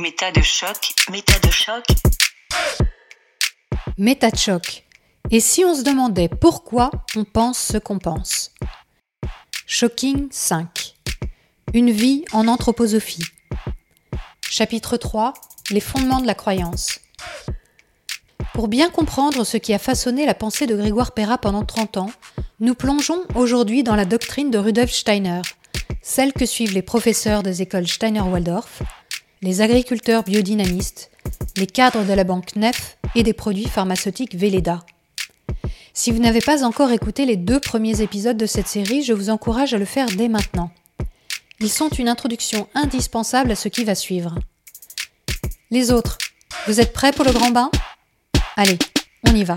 Méta de choc, méta de choc. Méta de choc. Et si on se demandait pourquoi on pense ce qu'on pense? Shocking 5. Une vie en anthroposophie. Chapitre 3. Les fondements de la croyance. Pour bien comprendre ce qui a façonné la pensée de Grégoire Perra pendant 30 ans, nous plongeons aujourd'hui dans la doctrine de Rudolf Steiner, celle que suivent les professeurs des écoles Steiner-Waldorf, les agriculteurs biodynamistes, les cadres de la banque Nef et des produits pharmaceutiques Velleda. Si vous n'avez pas encore écouté les deux premiers épisodes de cette série, je vous encourage à le faire dès maintenant. Ils sont une introduction indispensable à ce qui va suivre. Les autres, vous êtes prêts pour le grand bain? Allez, on y va.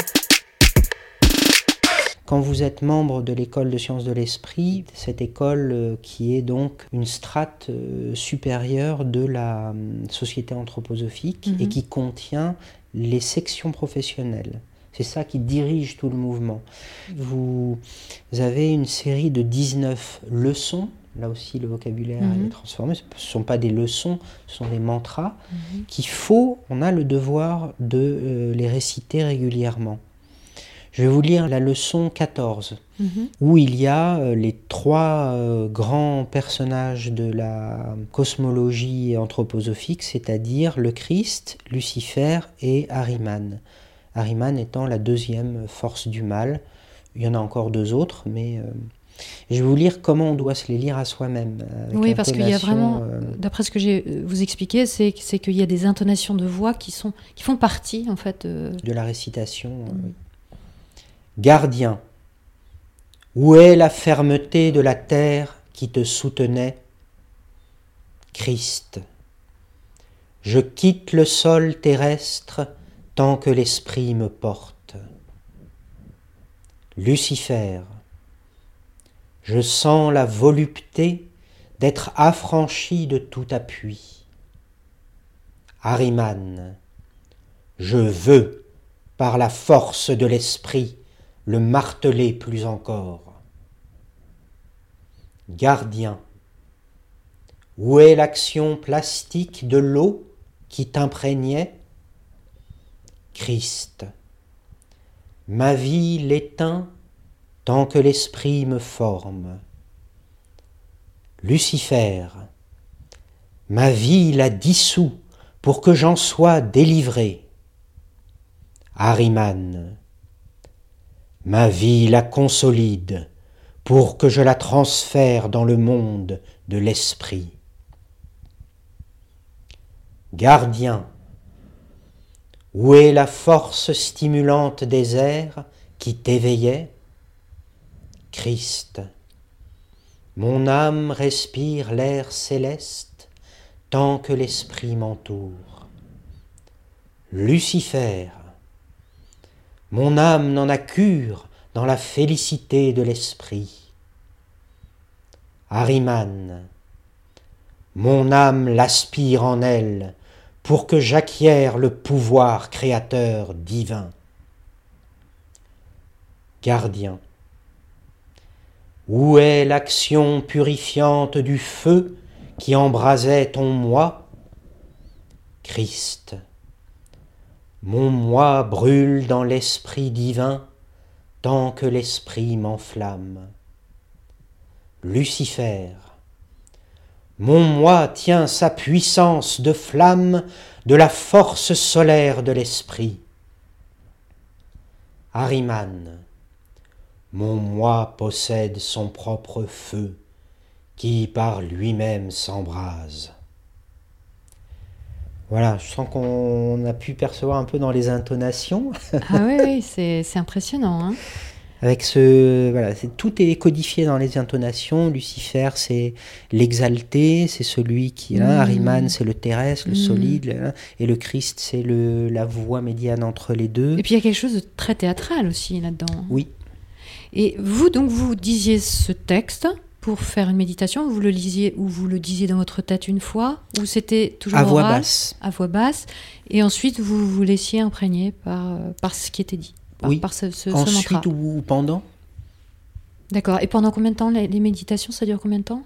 Quand vous êtes membre de l'école de sciences de l'esprit, cette école euh, qui est donc une strate euh, supérieure de la hum, société anthroposophique et Mhm. qui contient les sections professionnelles. C'est ça qui dirige tout le mouvement. Vous avez une série de 19 leçons. Là aussi, le vocabulaire Mhm. est transformé. Ce ne sont pas des leçons, ce sont des mantras qu'il faut, on a le devoir de euh, les réciter régulièrement. Je vais vous lire la leçon 14, Mhm. où il y a euh, les trois euh, grands personnages de la cosmologie anthroposophique, c'est-à-dire le Christ, Lucifer et Ahriman. Ahriman étant la deuxième force du mal. Il y en a encore deux autres, mais euh, je vais vous lire comment on doit se les lire à soi-même. Oui, parce qu'il y a vraiment, euh, d'après ce que j'ai vous expliqué, c'est qu'il y a des intonations de voix qui sont qui font partie en fait. de la récitation. oui. Gardien, où est la fermeté de la terre qui te soutenait? Christ, je quitte le sol terrestre tant que l'esprit me porte. Lucifer, je sens la volupté d'être affranchi de tout appui. Ahriman, je veux, par la force de l'esprit, le marteler plus encore. Gardien, où est l'action plastique de l'eau qui t'imprégnait? Christ, ma vie l'éteint tant que l'esprit me forme. Lucifer, ma vie la dissout pour que j'en sois délivré. Ahriman, ma vie la consolide pour que je la transfère dans le monde de l'esprit. Gardien, où est la force stimulante des airs qui t'éveillait Christ, mon âme respire l'air céleste tant que l'esprit m'entoure. Lucifer, mon âme n'en a cure dans la félicité de l'esprit. Ahriman, mon âme l'aspire en elle pour que j'acquière le pouvoir créateur divin. Gardien, où est l'action purifiante du feu qui embrasait ton moi? Christ, mon moi brûle dans l'esprit divin tant que l'esprit m'enflamme. Lucifer, mon moi tient sa puissance de flamme de la force solaire de l'esprit. Ahriman, mon moi possède son propre feu qui par lui-même s'embrase. Voilà, je sens qu'on a pu percevoir un peu dans les intonations. Ah oui, oui, c'est impressionnant. Hein Avec ce, voilà, c'est, tout est codifié dans les intonations. Lucifer, c'est l'exalté, c'est celui qui, hein, Mm. Ahriman, c'est le terrestre, le Mm. solide, hein, et le Christ, c'est le, la voie médiane entre les deux. Et puis il y a quelque chose de très théâtral aussi là-dedans. Oui, Et vous, donc, vous disiez ce texte pour faire une méditation, vous le lisiez ou vous le disiez dans votre tête une fois, ou c'était toujours à voix oral, basse. à voix basse, et ensuite vous vous laissiez imprégner par, euh, par ce qui était dit, par, Oui. par ce, ce, ce Ensuite mantra. ou, ou pendant? D'accord. Et pendant combien de temps les, les méditations? Ça dure combien de temps?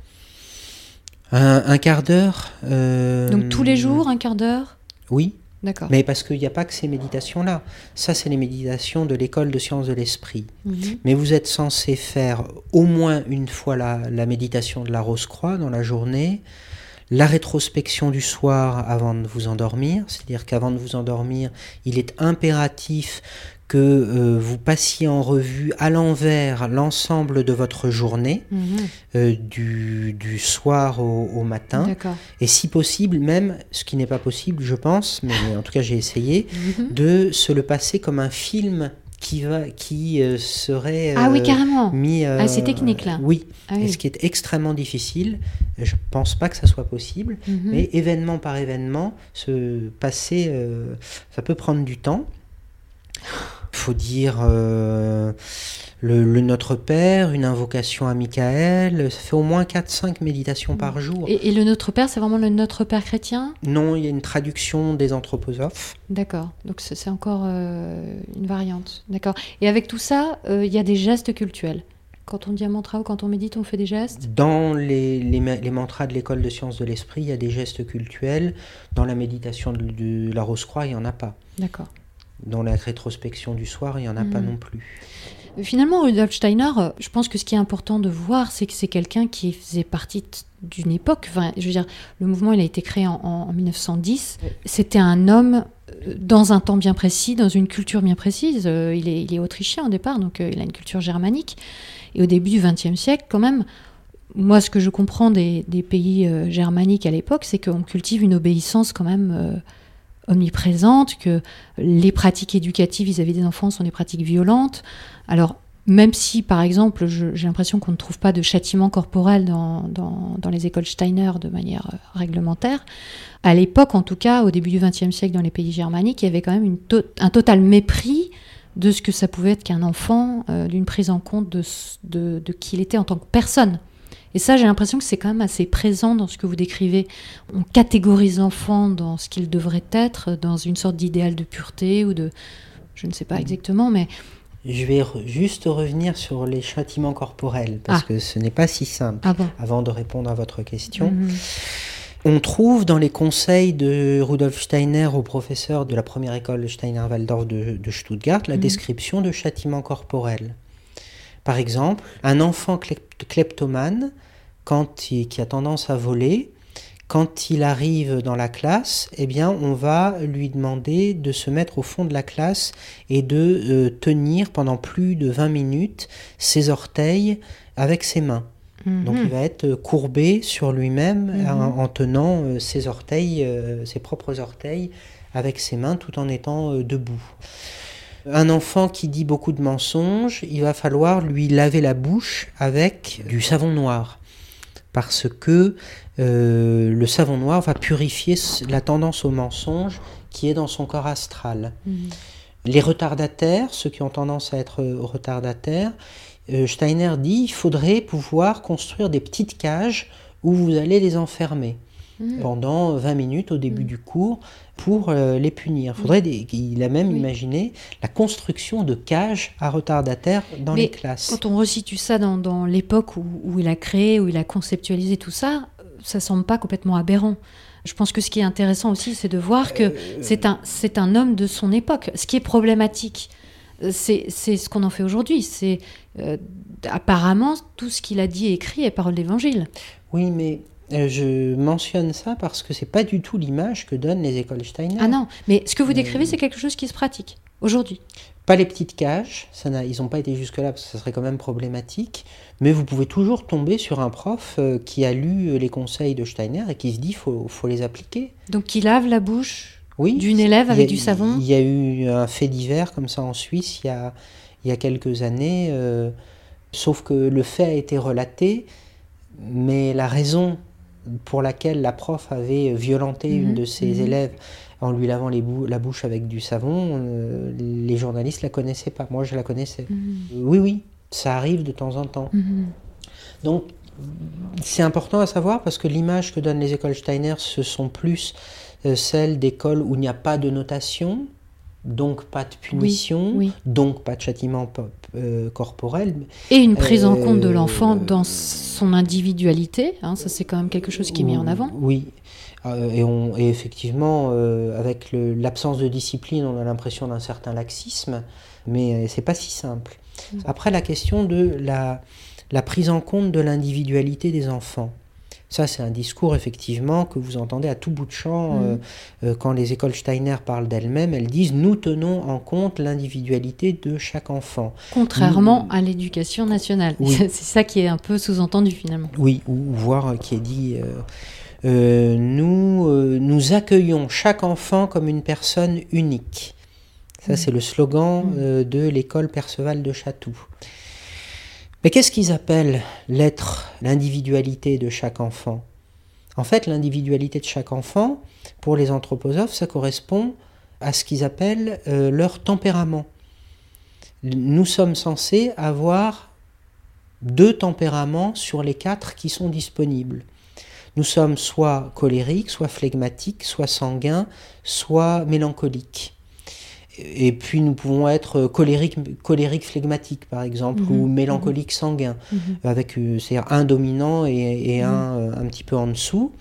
Un, un quart d'heure. euh, Donc tous les jours, un quart d'heure? Oui, D'accord. mais parce qu'il n'y a pas que ces méditations-là. Ça, c'est les méditations de l'école de sciences de l'esprit. Mhm. Mais vous êtes censé faire au moins une fois la, la méditation de la Rose-Croix dans la journée, la rétrospection du soir avant de vous endormir, c'est-à-dire qu'avant de vous endormir, il est impératif que euh, vous passiez en revue à l'envers l'ensemble de votre journée, Mhm. euh, du, du soir au, au matin, et si possible même, ce qui n'est pas possible je pense, mais en tout cas j'ai essayé, Mhm. de se le passer comme un film qui, va, qui euh, serait Ah oui, carrément. mis... euh, Ah, ces techniques-là. Oui, Ah et oui. ce qui est extrêmement difficile. Je pense pas que ça soit possible, Mhm. mais événement par événement, se passer, ça peut prendre du temps. Faut dire euh, le, le Notre Père, une invocation à Michael, ça fait au moins 4-5 méditations par jour. Et, et le Notre Père, c'est vraiment le Notre Père chrétien? Non, il y a une traduction des anthroposophes. D'accord. Donc c'est encore euh, une variante. D'accord. Et avec tout ça, euh, il y a des gestes cultuels. Quand on dit un mantra ou quand on médite, on fait des gestes? Dans les, les mantras de l'école de sciences de l'esprit, il y a des gestes cultuels. Dans la méditation de, de la Rose-Croix, il n'y en a pas. D'accord. Dans la rétrospection du soir, il n'y en a pas Mhm. non plus. Finalement, Rudolf Steiner, euh, je pense que ce qui est important de voir, c'est que c'est quelqu'un qui faisait partie d'une époque. Enfin, je veux dire, le mouvement, il a été créé en, en 1910. C'était un homme euh, dans un temps bien précis, dans une culture bien précise. Euh, Il est, il est autrichien au départ, donc il a une culture germanique. Et au début du XXe siècle, quand même, moi, ce que je comprends des, des pays germaniques à l'époque, c'est qu'on cultive une obéissance quand même euh, omniprésente, que les pratiques éducatives vis-à-vis des enfants sont des pratiques violentes. Alors, même si, par exemple, j'ai l'impression qu'on ne trouve pas de châtiment corporel dans, dans- les écoles Steiner de manière euh, réglementaire, à l'époque, en tout cas, au début du XXe siècle, dans les pays germaniques, il y avait quand même un total mépris de ce que ça pouvait être qu'un enfant, euh, d'une prise en compte de, de, de qui il était en tant que personne. Et ça, j'ai l'impression que c'est quand même assez présent dans ce que vous décrivez. On catégorise l'enfant dans ce qu'il devrait être, dans une sorte d'idéal de pureté ou de... Je ne sais pas exactement, mais Je vais re- juste revenir sur les châtiments corporels, parce Ah. que ce n'est pas si simple. Ah bon Avant de répondre à votre question, Mhm. on trouve dans les conseils de Rudolf Steiner au professeur de la première école Steiner-Waldorf de, de Stuttgart la Mhm. description de châtiments corporels. Par exemple, un enfant klep- kleptomane, quand il- qui a tendance à voler, quand il arrive dans la classe, eh bien, on va lui demander de se mettre au fond de la classe et de euh, tenir pendant plus de 20 minutes ses orteils avec ses mains. Donc Mhm. il va être courbé sur lui-même Mhm. en, en tenant euh, ses orteils, euh, ses propres orteils avec ses mains tout en étant debout. Un enfant qui dit beaucoup de mensonges, il va falloir lui laver la bouche avec du savon noir. Parce que euh, le savon noir va purifier la tendance au mensonge qui est dans son corps astral. Mhm. Les retardataires, ceux qui ont tendance à être euh, retardataires, euh, Steiner dit il faudrait pouvoir construire des petites cages où vous allez les enfermer Mhm. pendant 20 minutes au début Mm. du cours pour euh, les punir. Faudrait des- il a même Oui. imaginé la construction de cages à retardataires dans Mais les classes. Quand on resitue ça dans, dans l'époque où, où il a créé, où il a conceptualisé tout ça, euh, ça semble pas complètement aberrant. Je pense que ce qui est intéressant aussi, c'est de voir que c'est un, un homme de son époque. Ce qui est problématique, euh, c'est ce qu'on en fait aujourd'hui. C'est euh, apparemment tout ce qu'il a dit et écrit est parole d'évangile. Oui, mais euh, je mentionne ça parce que c'est pas du tout l'image que donnent les écoles Steiner. Ah non, mais ce que vous décrivez, Mais- c'est quelque chose qui se pratique aujourd'hui. Pas les petites cages, ça n'a- ils n'ont pas été jusque-là parce que ça serait quand même problématique, mais vous pouvez toujours tomber sur un prof euh, qui a lu euh, les conseils de Steiner et qui se dit faut, faut les appliquer. Donc qui lave la bouche Oui, d'une élève a- avec du savon. Il y a eu un fait divers comme ça en Suisse il y a, il y a quelques années, euh, sauf que le fait a été relaté, mais la raison pour laquelle la prof avait violenté Mhm, une de ses mhm. élèves en lui lavant les bou- la bouche avec du savon, euh, les journalistes la connaissaient pas. Moi, je la connaissais. Mhm. Oui, oui, ça arrive de temps en temps. Mhm. Donc, c'est important à savoir parce que l'image que donnent les écoles Steiner, ce sont plus euh, celles d'écoles où il n'y a pas de notation, donc pas de punition, oui. donc pas de châtiment euh, corporel. Et une prise en compte de Euh, l'enfant dans son individualité, hein, ça c'est quand même quelque chose qui est mis en avant. Oui. Euh, et, on, et effectivement, avec l'absence de discipline, on a l'impression d'un certain laxisme, mais c'est pas si simple. Mm. Après, la question de la, la prise en compte de l'individualité des enfants. Ça, c'est un discours, effectivement, que vous entendez à tout bout de champ. Mhm. euh, euh, quand les écoles Steiner parlent d'elles-mêmes, elles disent Nous tenons en compte l'individualité de chaque enfant. Contrairement à l'éducation nationale. Oui. C'est ça qui est un peu sous-entendu finalement. Oui, ou, ou voir euh, qui est dit euh, euh, nous, euh, nous accueillons chaque enfant comme une personne unique. Ça, Mhm. c'est le slogan euh, de l'école Perceval de Chatou. Mais qu'est-ce qu'ils appellent l'être, l'individualité de chaque enfant? En fait, l'individualité de chaque enfant, pour les anthroposophes, ça correspond à ce qu'ils appellent euh, leur tempérament. Nous sommes censés avoir deux tempéraments sur les quatre qui sont disponibles. Nous sommes soit colériques, soit flegmatiques, soit sanguins, soit mélancoliques. Et puis nous pouvons être colériques flegmatiques, par exemple, Mhm, ou mélancoliques sanguins, Mhm. avec euh, c'est-à-dire un dominant et, et Mhm. un euh, un petit peu en dessous.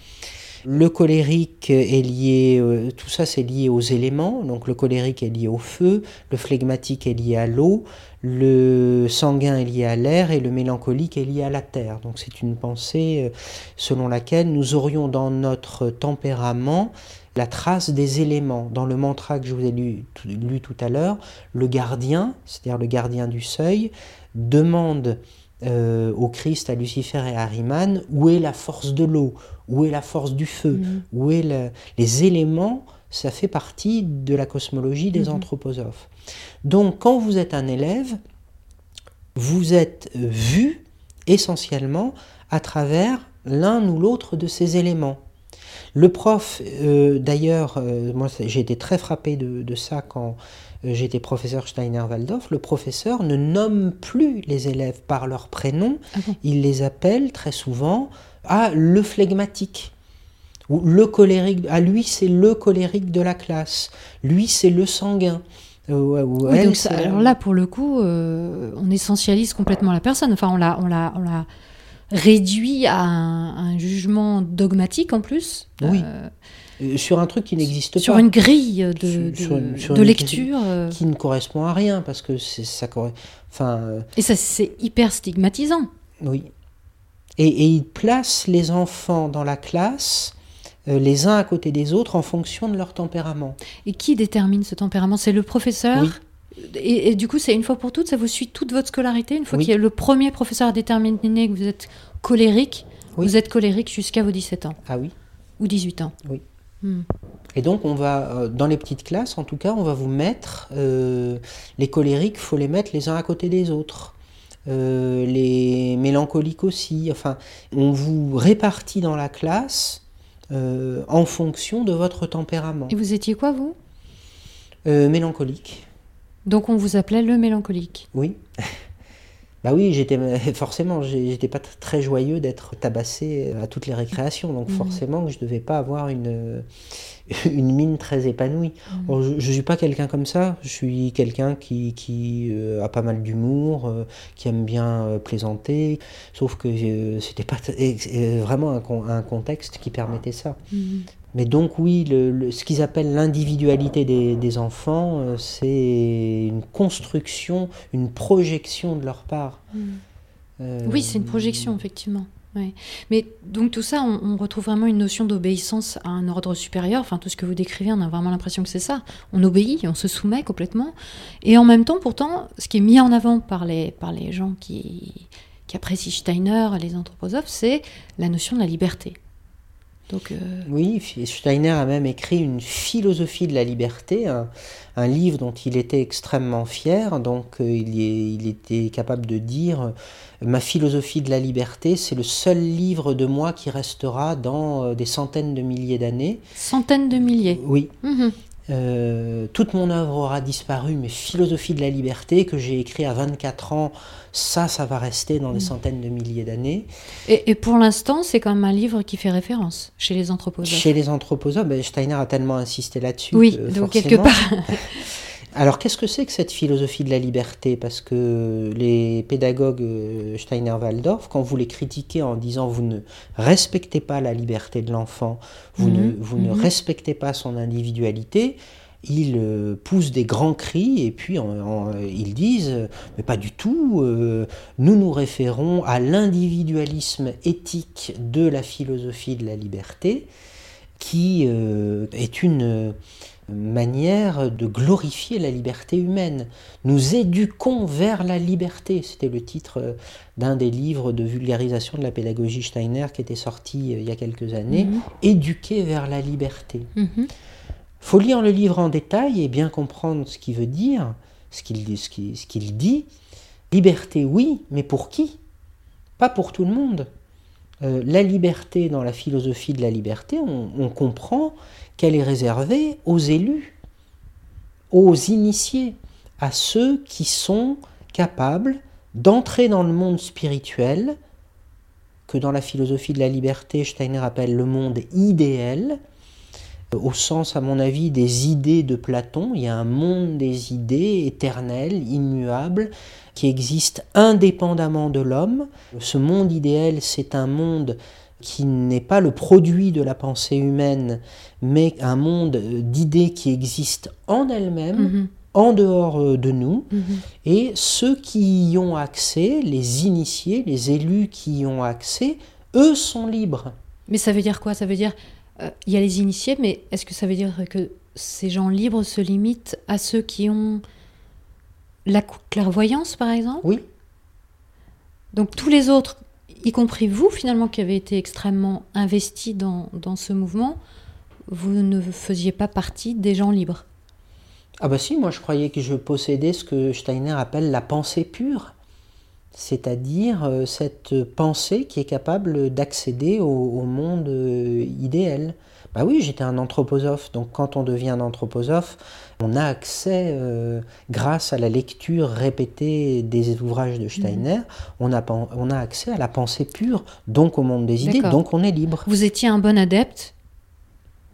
Le colérique est lié, euh, tout ça c'est lié aux éléments, donc le colérique est lié au feu, le flegmatique est lié à l'eau, le sanguin est lié à l'air et le mélancolique est lié à la terre. Donc c'est une pensée selon laquelle nous aurions dans notre tempérament la trace des éléments. Dans le mantra que je vous ai lu, tout- lu tout à l'heure, le gardien, c'est-à-dire le gardien du seuil, demande euh, au Christ, à Lucifer et à Ariman, où est la force de l'eau, où est la force du feu, Mhm. où est le- les éléments, ça fait partie de la cosmologie des Mhm. anthroposophes. Donc quand vous êtes un élève, vous êtes euh, vu essentiellement à travers l'un ou l'autre de ces éléments. Le prof, euh, d'ailleurs, euh, moi j'ai été très frappé de, de ça quand euh, j'étais professeur Steiner-Waldorf, le professeur ne nomme plus les élèves par leur prénom, Ah bon? Il les appelle très souvent à le flegmatique. Ou le colérique, à lui c'est le colérique de la classe, lui c'est le sanguin. Ou- ou Oui, elle, donc ça- alors là, pour le coup, on essentialise complètement la personne. Enfin, on l'a, on l'a, on l'a réduit à un, un jugement dogmatique en plus. Oui. euh, euh, sur un truc qui n'existe sur pas. une grille de, Sur- de- sur une- sur de une lecture. qui ne correspond à rien parce que c'est ça enfin euh, et ça, c'est hyper stigmatisant. oui et, et il place les enfants dans la classe les uns à côté des autres en fonction de leur tempérament Et qui détermine ce tempérament? C'est le professeur Oui. Et, et du coup, c'est une fois pour toutes, ça vous suit toute votre scolarité. Une fois Oui. qu'il y a le premier professeur à déterminer que vous êtes colérique, Oui. vous êtes colérique jusqu'à vos 17 ans ah oui ou 18 ans. Oui. Hmm. et donc on va euh, dans les petites classes en tout cas on va vous mettre euh, les colériques faut les mettre les uns à côté des autres Euh, les mélancoliques aussi enfin on vous répartit dans la classe euh, en fonction de votre tempérament Et vous étiez quoi, vous? Mélancolique Donc, on vous appelait le mélancolique. Oui. Bah oui, j'étais forcément, j'étais pas très joyeux d'être tabassé à toutes les récréations, donc Mhm. forcément que je devais pas avoir une une mine très épanouie. Mhm. Je, je suis pas quelqu'un comme ça. Je suis quelqu'un qui qui euh, a pas mal d'humour, euh, qui aime bien euh, plaisanter. Sauf que euh, c'était pas vraiment un contexte qui permettait ça. Mhm. Mais donc oui, le- le- ce qu'ils appellent l'individualité des, des enfants, euh, c'est une construction, une projection de leur part. Euh, Oui, c'est une projection, effectivement. Ouais. Mais donc tout ça, on, on retrouve vraiment une notion d'obéissance à un ordre supérieur. Enfin, tout ce que vous décrivez, on a vraiment l'impression que c'est ça. On obéit, on se soumet complètement. Et en même temps, pourtant, ce qui est mis en avant par les, par les gens qui, qui apprécient Steiner, les anthroposophes, c'est la notion de la liberté. Donc, euh, Oui, Steiner a même écrit une philosophie de la liberté, un, un livre dont il était extrêmement fier. Donc euh, il, est- il était capable de dire euh, Ma philosophie de la liberté, c'est le seul livre de moi qui restera dans des centaines de milliers d'années. centaines de milliers. Oui, Mhm. Euh, toute mon œuvre aura disparu, mais philosophie de la liberté que j'ai écrit à 24 ans, ça, ça va rester dans des centaines de milliers d'années. Et, et pour l'instant, c'est quand même un livre qui fait référence chez les anthroposophes. Chez les anthroposophes, ben, Steiner a tellement insisté là-dessus. Oui, que donc quelque part. Alors qu'est-ce que c'est que cette philosophie de la liberté? Parce que les pédagogues euh, Steiner-Waldorf, quand vous les critiquez en disant vous ne respectez pas la liberté de l'enfant, vous, ne, Mhm, ne mhm. respectez pas son individualité, ils euh, poussent des grands cris et puis en- en- ils disent euh, mais pas du tout, euh, nous nous référons à l'individualisme éthique de la philosophie de la liberté qui euh, est une euh, manière de glorifier la liberté humaine. Nous éduquons vers la liberté. C'était le titre euh, d'un des livres de vulgarisation de la pédagogie Steiner qui était sorti euh, il y a quelques années. Mhm. Éduquer vers la liberté. Mhm. faut lire le livre en détail et bien comprendre ce qu'il veut dire, ce qu'il dit, ce qu'il- ce qu'il dit. Liberté, oui, mais pour qui? Pas pour tout le monde. Euh, la liberté, dans la philosophie de la liberté, on, on comprend qu'elle est réservée aux élus, aux initiés, à ceux qui sont capables d'entrer dans le monde spirituel, que dans la philosophie de la liberté, Steiner appelle le monde idéal, au sens, à mon avis, des idées de Platon. Il y a un monde des idées éternel, immuable, qui existe indépendamment de l'homme. Ce monde idéal, c'est un monde qui n'est pas le produit de la pensée humaine, mais un monde d'idées qui existent en elles-mêmes, Mhm. en dehors euh, de nous. Mhm. Et ceux qui y ont accès, les initiés, les élus qui y ont accès, eux sont libres. Mais ça veut dire quoi? Ça veut dire, euh, il y a les initiés, mais est-ce que ça veut dire que ces gens libres se limitent à ceux qui ont la clairvoyance, par exemple? Oui, Donc tous les autres, y compris vous, finalement, qui avez été extrêmement investis dans, dans ce mouvement, vous ne faisiez pas partie des gens libres? Ah bah si, moi je croyais que je possédais ce que Steiner appelle la pensée pure, c'est-à-dire euh, cette pensée qui est capable d'accéder au, au monde euh, idéal. Bah oui, j'étais un anthroposophe, donc quand on devient un anthroposophe, on a accès, euh, grâce à la lecture répétée des ouvrages de Steiner, on, a, on a accès à la pensée pure, donc au monde des idées, donc on est libre. Vous étiez un bon adepte.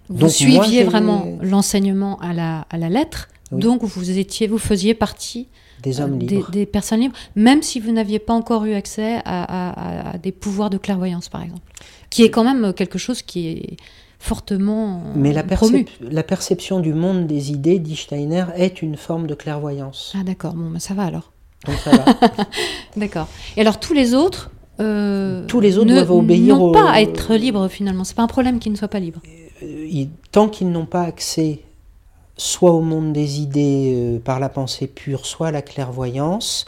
Vous Donc, suiviez vraiment l'enseignement à la, à la lettre. Oui. Donc vous étiez, vous faisiez partie Des hommes euh, libres. des, des personnes libres, même si vous n'aviez pas encore eu accès à, à- à- à des pouvoirs de clairvoyance, par exemple, qui est quand même quelque chose qui est fortement Mais la, promu. percep- la perception du monde des idées, dit Steiner, est une forme de clairvoyance. Ah d'accord, bon, bah, ça va alors. Donc ça va. D'accord. Et alors tous les autres euh, Tous les autres ne- doivent obéir n'ont au- pas à être libres finalement. C'est pas un problème qu'ils ne soient pas libres. Euh, tant qu'ils n'ont pas accès soit au monde des idées euh, par la pensée pure, soit à la clairvoyance,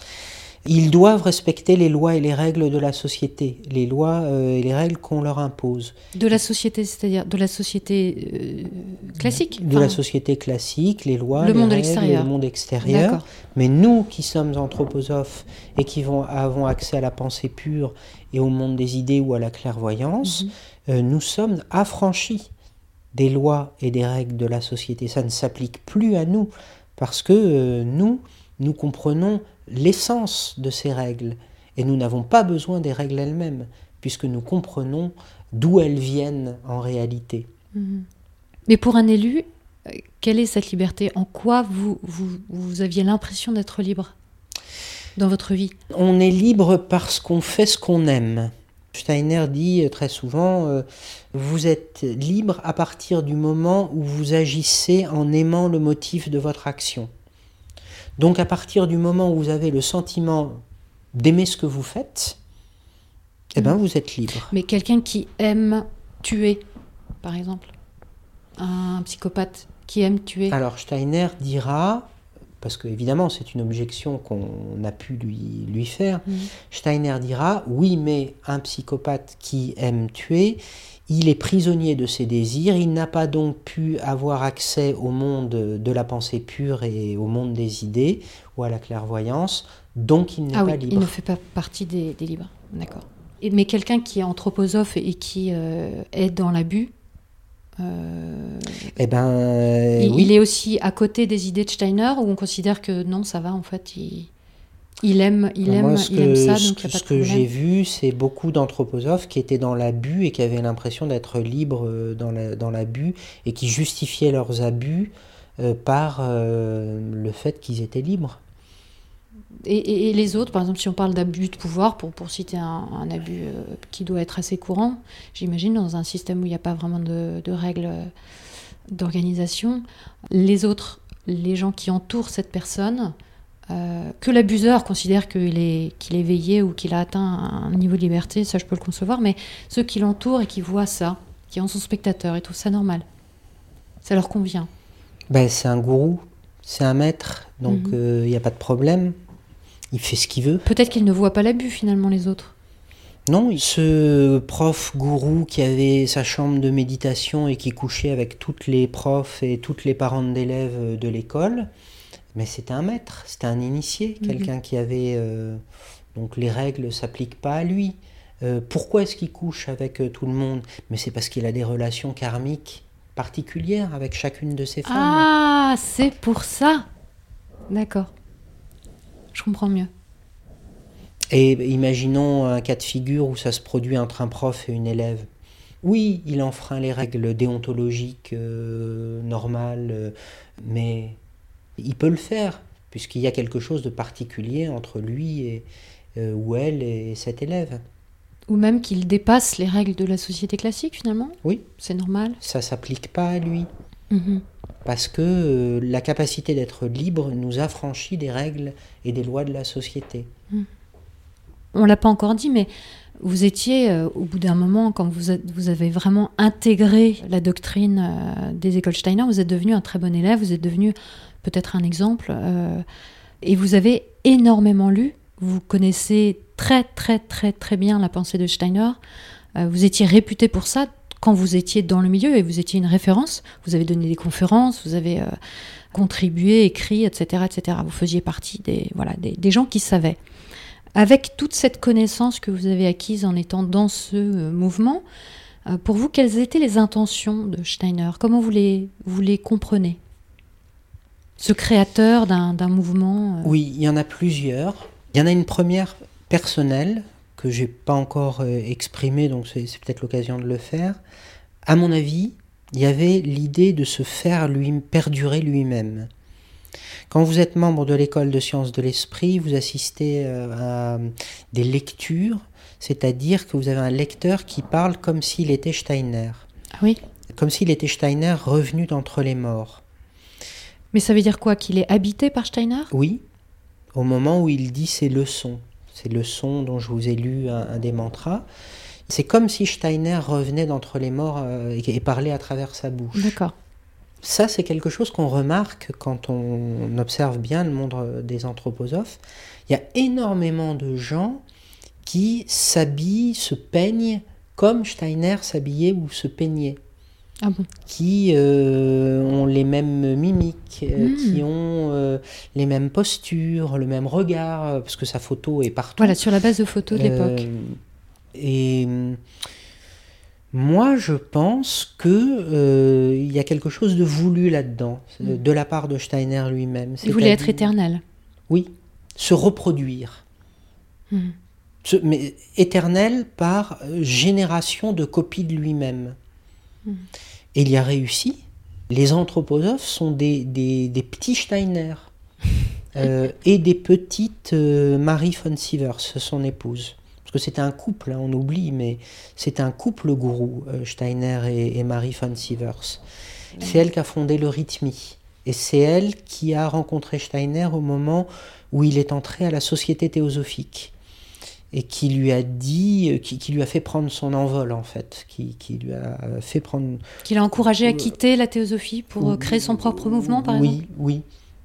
ils doivent respecter les lois et les règles de la société, les lois euh, et les règles qu'on leur impose. De la société, c'est-à-dire de la société euh, classique. De enfin, la société classique, les lois, Le les monde règles, extérieur. le monde extérieur. Mais nous qui sommes anthroposophes et qui vont, avons accès à la pensée pure et au monde des idées ou à la clairvoyance, Mhm. euh, nous sommes affranchis des lois et des règles de la société. Ça ne s'applique plus à nous parce que nous, nous comprenons l'essence de ces règles et nous n'avons pas besoin des règles elles-mêmes puisque nous comprenons d'où elles viennent en réalité. Mhm. Mais pour un élu, euh, quelle est cette liberté? En quoi vous, vous, vous aviez l'impression d'être libre dans votre vie? On est libre parce qu'on fait ce qu'on aime. Steiner dit très souvent, euh, vous êtes libre à partir du moment où vous agissez en aimant le motif de votre action. Donc à partir du moment où vous avez le sentiment d'aimer ce que vous faites, eh ben vous êtes libre. Mais quelqu'un qui aime tuer, par exemple, un psychopathe qui aime tuer. Alors Steiner dira, parce que évidemment c'est une objection qu'on a pu lui, lui faire, Mhm. Steiner dira, oui mais un psychopathe qui aime tuer, il est prisonnier de ses désirs, il n'a pas donc pu avoir accès au monde de la pensée pure et au monde des idées ou à la clairvoyance, donc il n'est Ah pas oui, libre. il ne fait pas partie des, des libres. D'accord. Mais quelqu'un qui est anthroposophe et qui euh, est dans l'abus, euh, Eh ben, il, oui. il est aussi à côté des idées de Steiner où on considère que non, ça va en fait, il, il aime, il aime, il que, aime ça, ce donc il que- n'y a pas ce de que j'ai vu, c'est beaucoup d'anthroposophes qui étaient dans l'abus et qui avaient l'impression d'être libres euh, dans la- dans l'abus et qui justifiaient leurs abus euh, par euh, le fait qu'ils étaient libres. Et, et- et les autres, par exemple, si on parle d'abus de pouvoir, pour, pour citer un, un abus euh, qui doit être assez courant, j'imagine, dans un système où il n'y a pas vraiment de, de règles d'organisation, les autres, les gens qui entourent cette personne, euh, que l'abuseur considère qu'il est, qu'il est veillé ou qu'il a atteint un niveau de liberté, ça je peux le concevoir, mais ceux qui l'entourent et qui voient ça, qui en sont spectateurs, ils trouvent ça normal. Ça leur convient. Ben, c'est un gourou, c'est un maître, donc il Mhm. n'y a pas de problème. Il fait ce qu'il veut. Peut-être qu'ils ne voient pas l'abus finalement, les autres. Non, ce prof gourou qui avait sa chambre de méditation et qui couchait avec toutes les profs et toutes les parents d'élèves de l'école, mais c'était un maître, c'était un initié, Mhm. quelqu'un qui avait... euh, donc les règles ne s'appliquent pas à lui. Euh, pourquoi est-ce qu'il couche avec euh, tout le monde? Mais c'est parce qu'il a des relations karmiques particulières avec chacune de ses femmes. Ah, c'est pour ça. D'accord. Je comprends mieux. Et imaginons un cas de figure où ça se produit entre un prof et une élève. Oui, il enfreint les règles déontologiques euh, normales, mais il peut le faire, puisqu'il y a quelque chose de particulier entre lui et, euh, ou elle et cet élève. Ou même qu'il dépasse les règles de la société classique finalement. Oui, C'est normal. ça s'applique pas à lui, Mhm. parce que euh, la capacité d'être libre nous affranchit des règles et des lois de la société. On l'a pas encore dit, mais vous étiez, euh, au bout d'un moment, quand vous, vous avez vraiment intégré la doctrine euh, des écoles Steiner, vous êtes devenu un très bon élève, vous êtes devenu peut-être un exemple, euh, et vous avez énormément lu, vous connaissez très très très très bien la pensée de Steiner, Euh, vous étiez réputé pour ça quand vous étiez dans le milieu et vous étiez une référence, vous avez donné des conférences, vous avez euh, contribué, écrit, etc., etc. Vous faisiez partie des, voilà, des, gens qui savaient. Avec toute cette connaissance que vous avez acquise en étant dans ce mouvement, pour vous, quelles étaient les intentions de Steiner? Comment vous les, vous les comprenez? Ce créateur d'un mouvement euh, Oui, il y en a plusieurs. Il y en a une première personnelle que j'ai pas encore euh, exprimée, donc c'est c'est peut-être l'occasion de le faire. À mon avis, il y avait l'idée de se faire lui perdurer lui-même. Quand vous êtes membre de l'école de sciences de l'esprit, vous assistez euh, à des lectures, c'est-à-dire que vous avez un lecteur qui parle comme s'il était Steiner, Ah oui comme s'il était Steiner revenu d'entre les morts. Mais ça veut dire quoi Qu'il est habité par Steiner? Oui, au moment où il dit ces leçons, ces leçons dont je vous ai lu un, un des mantras, c'est comme si Steiner revenait d'entre les morts euh, et, et parlait à travers sa bouche. D'accord. Ça, c'est quelque chose qu'on remarque quand on observe bien le monde des anthroposophes. Il y a énormément de gens qui s'habillent, se peignent comme Steiner s'habillait ou se peignait Ah bon qui euh, ont les mêmes mimiques, euh, Mm. qui ont euh, les mêmes postures, le même regard, parce que sa photo est partout. Voilà, sur la base de photos de l'époque. Et moi, je pense que il y a quelque chose de voulu là-dedans, euh, Mm. de la part de Steiner lui-même. Il voulait être éternel. Oui, se reproduire. Hmm. Mais éternel par génération de copies de lui-même. Et il y a réussi. Les anthroposophes sont des, des, des petits Steiner euh, et des petites euh, Marie von Sievers, son épouse. Parce que c'était un couple, hein, on oublie, mais c'est un couple gourou, euh, Steiner et, et Marie von Sievers. C'est elle qui a fondé le rythmi. Et c'est elle qui a rencontré Steiner au moment où il est entré à la Société théosophique et qui lui a dit, euh, qui, qui lui a fait prendre son envol en fait, qui, qui lui a fait prendre. Qu'il a encouragé à Euh, quitter la théosophie pour euh, créer son propre mouvement, par oui, exemple Oui,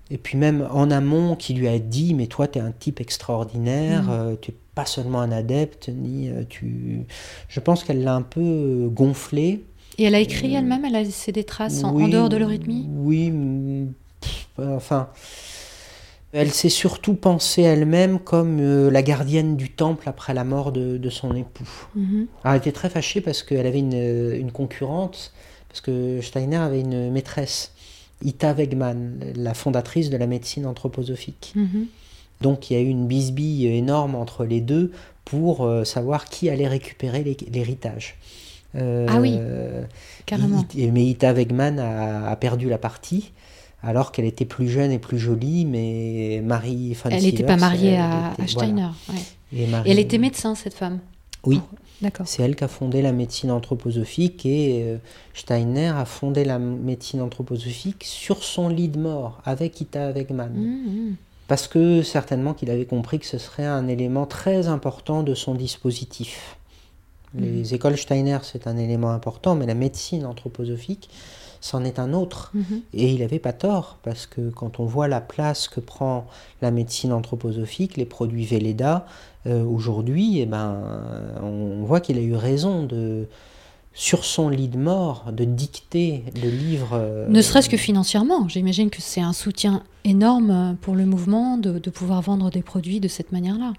Et puis même en amont, qui lui a dit, mais toi, tu es un type extraordinaire, euh, tu n'es pas seulement un adepte, ni euh, tu... Je pense qu'elle l'a un peu euh, gonflé. Et elle a écrit elle-même, elle a laissé des traces en, en Oui, dehors de l'eurythmie Oui, mm, pff, enfin... Elle s'est surtout pensée elle-même comme euh, la gardienne du temple après la mort de, de son époux. Mhm. Alors, elle était très fâchée parce qu'elle avait une, euh, une concurrente, parce que Steiner avait une maîtresse, Ita Wegman, la fondatrice de la médecine anthroposophique. Mhm. Donc il y a eu une bisbille énorme entre les deux pour euh, savoir qui allait récupérer l'hé- l'héritage. Euh, Ah oui, carrément. Mais Ita Wegman a, a perdu la partie alors qu'elle était plus jeune et plus jolie, mais Marie Elle n'était pas mariée elle à, était- à Steiner. ouais. Et, Marie- Et elle était médecin, cette femme Oui, D'accord. c'est elle qui a fondé la médecine anthroposophique et euh, Steiner a fondé la médecine anthroposophique sur son lit de mort avec Ita Wegman. Mmh, mmh. Parce que certainement qu'il avait compris que ce serait un élément très important de son dispositif. Les écoles Steiner, c'est un élément important, mais la médecine anthroposophique, c'en est un autre. Mhm. Et il n'avait pas tort, parce que quand on voit la place que prend la médecine anthroposophique, les produits Velleda, euh, aujourd'hui, eh ben, on voit qu'il a eu raison de, sur son lit de mort, de dicter le livre. euh, Ne serait-ce que financièrement. J'imagine que c'est un soutien énorme pour le mouvement de, de pouvoir vendre des produits de cette manière-là.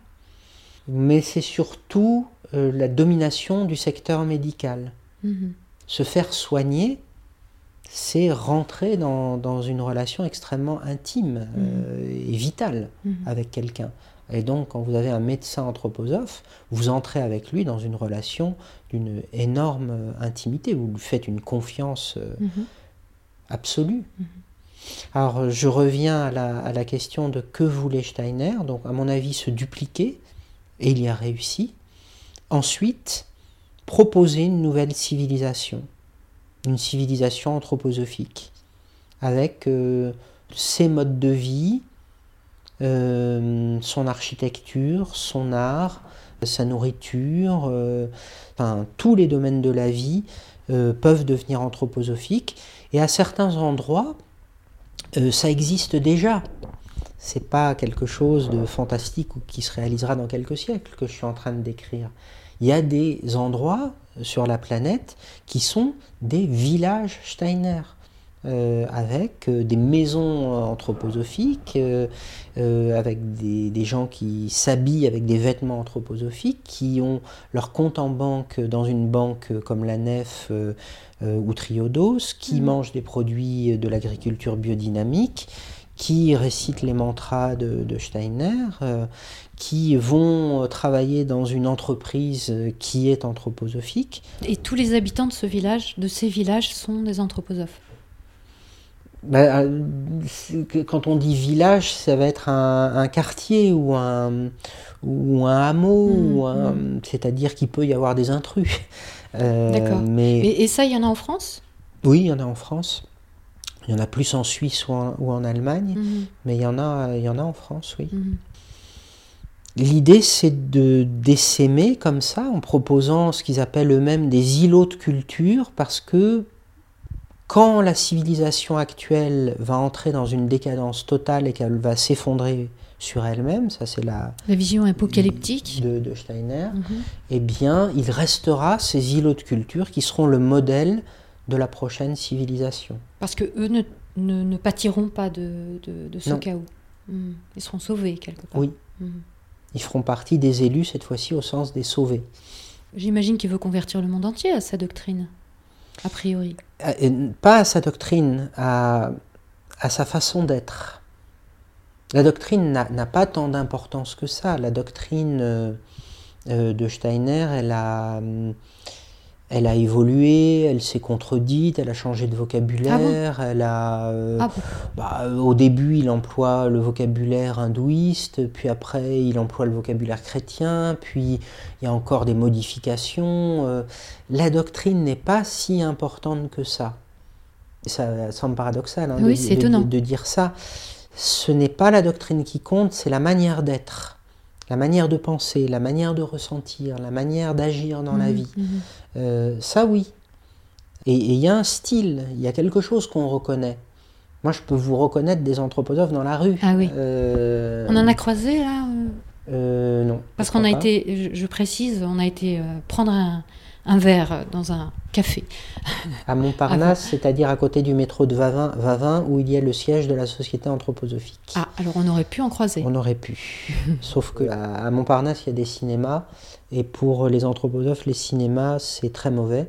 Mais c'est surtout euh, la domination du secteur médical. Mhm. Se faire soigner, c'est rentrer dans, dans une relation extrêmement intime euh, et vitale Mhm. avec quelqu'un. Et donc, quand vous avez un médecin anthroposophe, vous entrez avec lui dans une relation d'une énorme euh, intimité. Vous lui faites une confiance euh, Mhm. absolue. Alors, euh, je reviens à la, à la question de que voulait Steiner. Donc, à mon avis, se dupliquer, et il y a réussi. Ensuite, proposer une nouvelle civilisation, une civilisation anthroposophique, avec euh, ses modes de vie, euh, son architecture, son art, sa nourriture, euh, enfin, tous les domaines de la vie euh, peuvent devenir anthroposophiques. Et à certains endroits, euh, ça existe déjà. C'est pas quelque chose de fantastique ou qui se réalisera dans quelques siècles que je suis en train de décrire. Il y a des endroits sur la planète qui sont des villages Steiner. euh, avec euh, des maisons euh, anthroposophiques, euh, avec des, des gens qui s'habillent avec des vêtements anthroposophiques, qui ont leur compte en banque dans une banque comme la Nef ou Triodos, qui Mhm. mangent des produits de l'agriculture biodynamique, qui récitent les mantras de, de Steiner, euh, qui vont euh, travailler dans une entreprise euh, qui est anthroposophique. Et tous les habitants de ce village, de ces villages, sont des anthroposophes. Bah, quand on dit village, ça va être un, un quartier ou un, ou un hameau, Mm, ou un- c'est-à-dire qu'il peut y avoir des intrus. Euh, D'accord. Mais Et, et ça, il y en a en France? Oui, il y en a en France. Il y en a plus en Suisse ou en, ou en Allemagne, Mhm, mais il y en a, il y en a en France, oui. mhm. L'idée, c'est de d'essaimer comme ça, en proposant ce qu'ils appellent eux-mêmes des îlots de culture, parce que quand la civilisation actuelle va entrer dans une décadence totale et qu'elle va s'effondrer sur elle-même, ça c'est la La vision apocalyptique. de, de Steiner, Mhm. eh bien, il restera ces îlots de culture qui seront le modèle de la prochaine civilisation. Parce que eux ne, ne, ne pâtiront pas de, de, de ce Non. chaos. Mhm. Ils seront sauvés quelque part. Oui. Mhm. Ils feront partie des élus, cette fois-ci au sens des sauvés. J'imagine qu'il veut convertir le monde entier à sa doctrine, a priori. Euh, pas à sa doctrine, à, à sa façon d'être. La doctrine n'a pas tant d'importance que ça. La doctrine euh, euh, de Steiner, elle a, hum, elle a évolué, elle s'est contredite, elle a changé de vocabulaire, elle a... euh, Ah bon bah, au début, il emploie le vocabulaire hindouiste, puis après, il emploie le vocabulaire chrétien, puis il y a encore des modifications. euh, la doctrine n'est pas si importante que ça. Ça semble paradoxal hein, de- Oui, de, de- de dire ça. Ce n'est pas la doctrine qui compte, c'est la manière d'être, la manière de penser, la manière de ressentir, la manière d'agir dans la Mhm, vie. mhm. Euh, ça oui. Et il y a un style, il y a quelque chose qu'on reconnaît. Moi, je peux vous reconnaître des anthroposophes dans la rue. Ah oui. Euh, On en a croisé là euh, non. Parce qu'on a pas. été, je, précise, on a été prendre un, un verre dans un café. À Montparnasse, c'est-à-dire à côté du métro de Vavin, Vavin, où il y a le siège de la Société anthroposophique. Ah, alors on aurait pu en croiser. On aurait pu. Sauf que à à Montparnasse, il y a des cinémas. Et pour les anthroposophes, les cinémas, c'est très mauvais.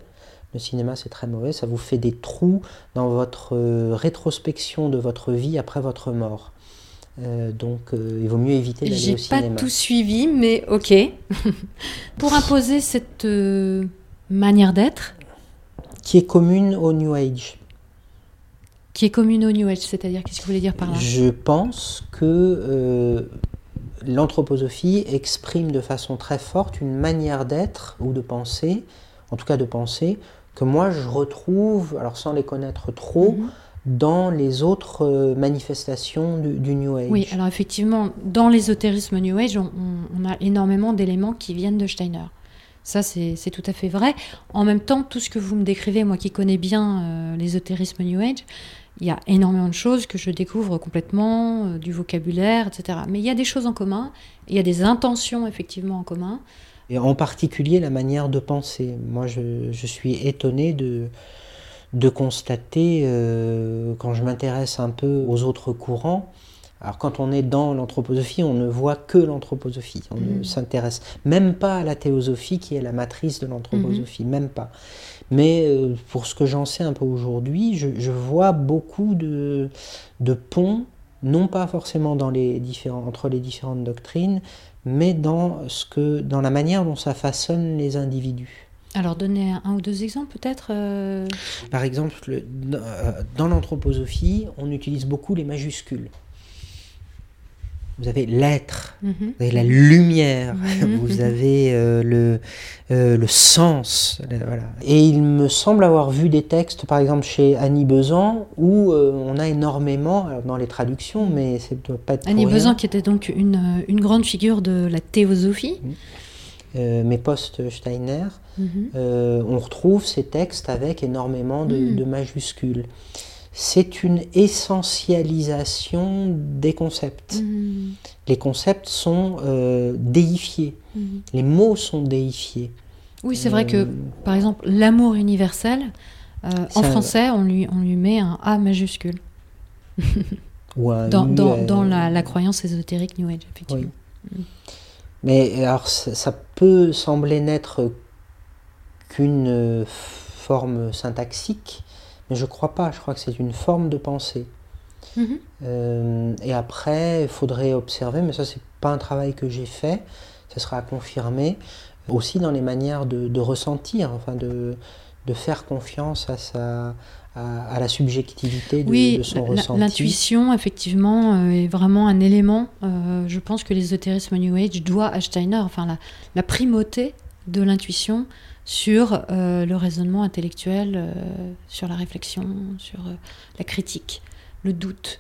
Le cinéma, c'est très mauvais. Ça vous fait des trous dans votre euh, rétrospection de votre vie après votre mort. Euh, donc, euh, il vaut mieux éviter d'aller J'ai au pas cinéma. tout suivi, mais ok. Pour imposer cette euh, manière d'être, Qui est commune au New Age. qui est commune au New Age, c'est-à-dire qu'est-ce que vous voulez dire par là? Je pense que l'anthroposophie exprime de façon très forte une manière d'être ou de penser, en tout cas de penser, que moi je retrouve, alors sans les connaître trop, Mhm. dans les autres euh, manifestations du, du New Age. Oui, alors effectivement, dans l'ésotérisme New Age, on, a énormément d'éléments qui viennent de Steiner. Ça, c'est c'est tout à fait vrai. En même temps, tout ce que vous me décrivez, moi qui connais bien euh, l'ésotérisme New Age, il y a énormément de choses que je découvre complètement, euh, du vocabulaire, etc. Mais il y a des choses en commun, il y a des intentions effectivement en commun. Et en particulier la manière de penser. Moi, je, suis étonné de, de constater, euh, quand je m'intéresse un peu aux autres courants, alors quand on est dans l'anthroposophie, on ne voit que l'anthroposophie. On ne Mhm. s'intéresse même pas à la théosophie qui est la matrice de l'anthroposophie, même pas. Mais euh, pour ce que j'en sais un peu aujourd'hui, je, je vois beaucoup de, de ponts, non pas forcément dans les différents, entre les différentes doctrines, mais dans, ce que, dans la manière dont ça façonne les individus. Alors, donnez un, ou deux exemples peut-être euh, Par exemple, le- euh, dans l'anthroposophie, on utilise beaucoup les majuscules. Vous avez l'être, mhm. vous avez la lumière, Mhm. vous avez euh, le, euh, le sens. voilà. Et il me semble avoir vu des textes, par exemple chez Annie Besant, où euh, on a énormément, alors dans les traductions, mais ça ne doit pas être pour Annie rien, Besant, qui était donc une, une grande figure de la théosophie. euh, mais post-Steiner, Mhm. on retrouve ces textes avec énormément de, Mm. de majuscules. C'est une essentialisation des concepts. Mhm. Les concepts sont euh, déifiés, Mhm. les mots sont déifiés. Oui, c'est vrai que, Euh, par exemple, l'amour universel, euh, en Ça- français, on lui, on lui met un A majuscule. ou un Dans, dans, dans la, la croyance ésotérique New Age, effectivement. Mais alors, ça, ça peut sembler n'être qu'une forme syntaxique, mais je crois pas. Je crois que c'est une forme de pensée. Mhm. Euh, et après, il faudrait observer, mais ça, c'est pas un travail que j'ai fait, ça sera à confirmer, aussi dans les manières de, de ressentir, enfin de, de faire confiance à, sa, à, à la subjectivité de, Oui, de son ressenti. l'intuition, effectivement, euh, est vraiment un élément. euh, je pense que l'ésotérisme New Age doit à Steiner, enfin, la, la primauté de l'intuition sur euh, le raisonnement intellectuel, euh, sur la réflexion, sur euh, la critique, le doute.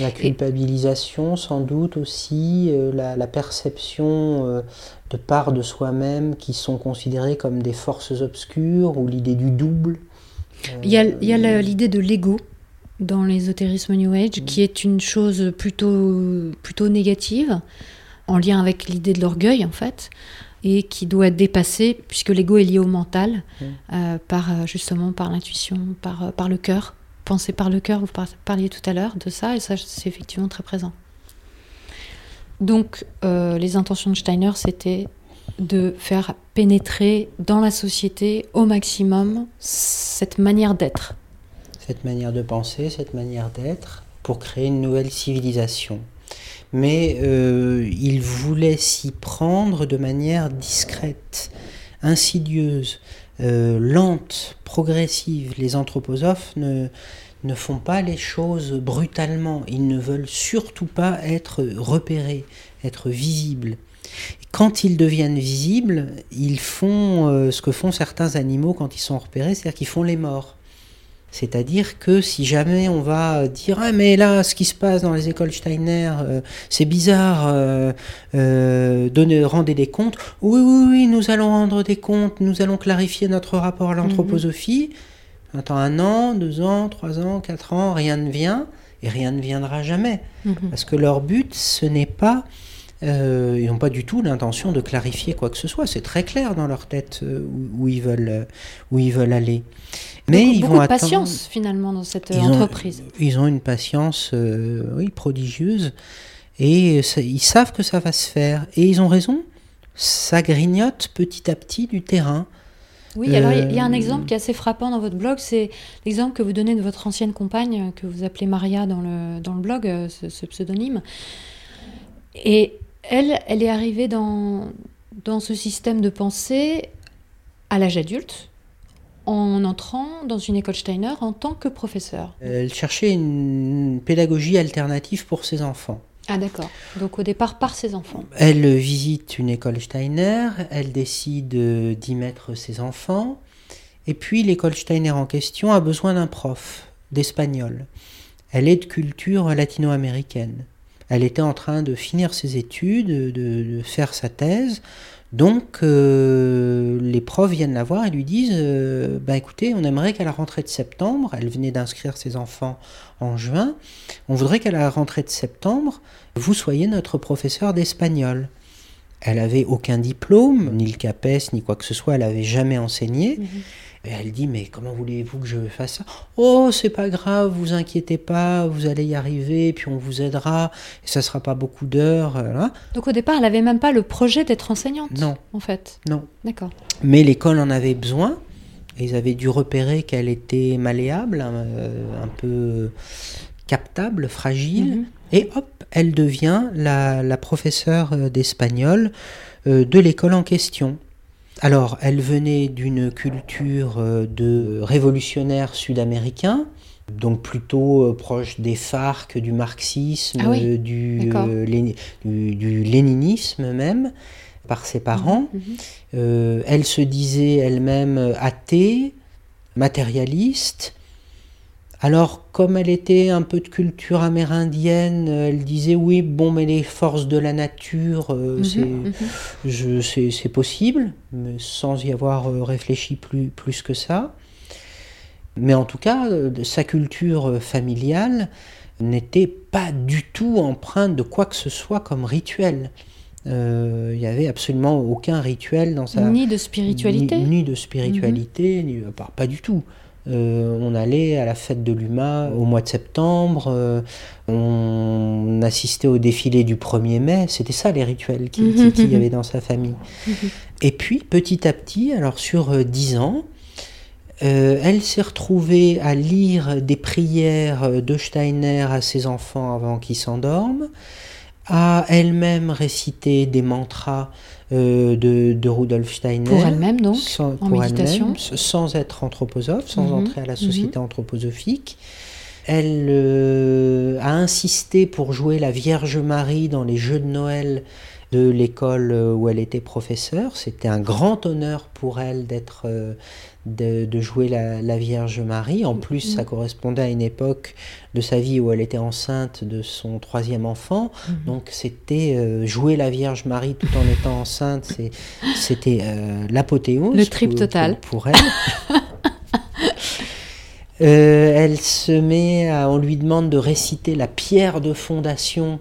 La culpabilisation, sans doute aussi, la, la perception de parts de soi-même qui sont considérées comme des forces obscures, ou l'idée du double. Il y a, l'idée de l'ego dans l'ésotérisme New Age, qui est une chose plutôt, plutôt négative, en lien avec l'idée de l'orgueil, en fait, et qui doit être dépassée, puisque l'ego est lié au mental, Mm. euh, par, euh, justement par l'intuition, par, euh, par le cœur. Penser par le cœur, vous par- parliez tout à l'heure de ça, et ça, c'est effectivement très présent. Donc, euh, les intentions de Steiner, c'était de faire pénétrer dans la société au maximum cette manière d'être. cette manière de penser, cette manière d'être, pour créer une nouvelle civilisation. Mais euh, il voulait s'y prendre de manière discrète, insidieuse, euh, lente, progressive. Les anthroposophes ne, ne font pas les choses brutalement. Ils ne veulent surtout pas être repérés, être visibles. Quand ils deviennent visibles, ils font euh, ce que font certains animaux quand ils sont repérés, c'est-à-dire qu'ils font les morts. C'est-à-dire que si jamais on va dire ah mais là ce qui se passe dans les écoles Steiner euh, c'est bizarre euh, euh, donnez, rendez des comptes. Oui oui oui nous allons rendre des comptes nous allons clarifier notre rapport à l'anthroposophie. Attends un an deux ans trois ans quatre ans rien ne vient et rien ne viendra jamais. Mhm. parce que leur but ce n'est pas euh, ils n'ont pas du tout l'intention de clarifier quoi que ce soit c'est très clair dans leur tête euh, où, où ils veulent euh, où ils veulent aller mais ils beaucoup vont de attendre patience finalement dans cette ont- entreprise. ils ont une patience euh, oui, prodigieuse et ça- ils savent que ça va se faire. Et ils ont raison, ça grignote petit à petit du terrain. Oui, alors il y a- il y a un exemple qui est assez frappant dans votre blog, c'est l'exemple que vous donnez de votre ancienne compagne, que vous appelez Maria dans le, dans le blog, ce, ce pseudonyme. Et elle, elle est arrivée dans, dans ce système de pensée à l'âge adulte, en entrant dans une école Steiner en tant que professeur. Elle cherchait une pédagogie alternative pour ses enfants. Ah d'accord. Donc au départ par ses enfants. Elle visite une école Steiner, elle décide d'y mettre ses enfants, et puis l'école Steiner en question a besoin d'un prof d'espagnol. Elle est de culture latino-américaine. Elle était en train de finir ses études, de, faire sa thèse. Donc euh, les profs viennent la voir et lui disent euh, bah écoutez, on aimerait qu'à la rentrée de septembre, elle venait d'inscrire ses enfants en juin, on voudrait qu'à la rentrée de septembre, vous soyez notre professeur d'espagnol. Elle avait aucun diplôme, ni le CAPES, ni quoi que ce soit, elle avait jamais enseigné. Mhm. Et elle dit Mais comment voulez-vous que je fasse ça? Oh, c'est pas grave, vous inquiétez pas, vous allez y arriver, puis on vous aidera, et ça sera pas beaucoup d'heures. Euh, Donc au départ, elle avait même pas le projet d'être enseignante Non. En fait? Non. D'accord. Mais l'école en avait besoin. Ils avaient dû repérer qu'elle était malléable, un, euh, un peu captable, fragile. Mhm. Et hop, elle devient la, la professeure euh, d'espagnol de l'école en question. Alors, elle venait d'une culture euh, de révolutionnaires sud-américains, donc plutôt euh, proche des FARC, du marxisme, ah du, du, léninisme même, par ses parents. Mhm, mhm. elle se disait elle-même athée, matérialiste, alors, comme elle était un peu de culture amérindienne, elle disait oui, bon, mais les forces de la nature, euh, mhm, mhm. c'est possible, mais sans y avoir euh, réfléchi plus, plus que ça. Mais en tout cas, euh, sa culture familiale n'était pas du tout empreinte de quoi que ce soit comme rituel. Il n'y avait absolument aucun rituel dans sa... Ni de spiritualité? Ni, de spiritualité, ni, pas du tout. Euh, on allait à la fête de l'UMA au mois de septembre, euh, on assistait au défilé du 1er mai, c'était ça les rituels qu'il y avait dans sa famille. Et puis petit à petit, alors sur 10 euh, ans, elle s'est retrouvée à lire des prières de Steiner à ses enfants avant qu'ils s'endorment, à elle-même réciter des mantras euh, de, Rudolf Steiner. Pour elle-même, donc, sans, en méditation Sans être anthroposophe, sans mhm. entrer à la société mhm. anthroposophique. Elle euh, a insisté pour jouer la Vierge Marie dans les Jeux de Noël de l'école euh, où elle était professeure. C'était un grand honneur pour elle d'être de, jouer la, Vierge Marie. En plus, ça mhm. correspondait à une époque de sa vie où elle était enceinte de son troisième enfant. Mhm. Donc, c'était euh, jouer la Vierge Marie tout en étant enceinte, c'était euh, l'apothéose. Le trip total. Pour, elle. Euh, elle se met, on lui demande de réciter la pierre de fondation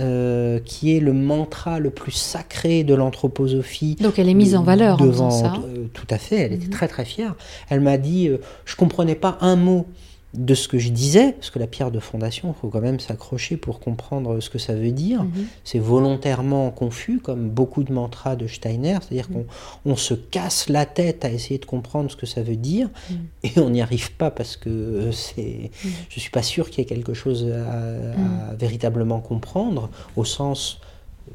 euh, qui est le mantra le plus sacré de l'anthroposophie. Donc elle est mise en valeur devant, en ça. Euh, tout à fait, elle était mhm. très très fière. Elle m'a dit, euh, je comprenais pas un mot de ce que je disais, parce que la pierre de fondation, il faut quand même s'accrocher pour comprendre ce que ça veut dire. Mhm. C'est volontairement confus, comme beaucoup de mantras de Steiner, c'est-à-dire mhm. qu'on se casse la tête à essayer de comprendre ce que ça veut dire, mhm. et on n'y arrive pas parce que euh, c'est, je suis pas sûr qu'il y ait quelque chose à, véritablement comprendre, au sens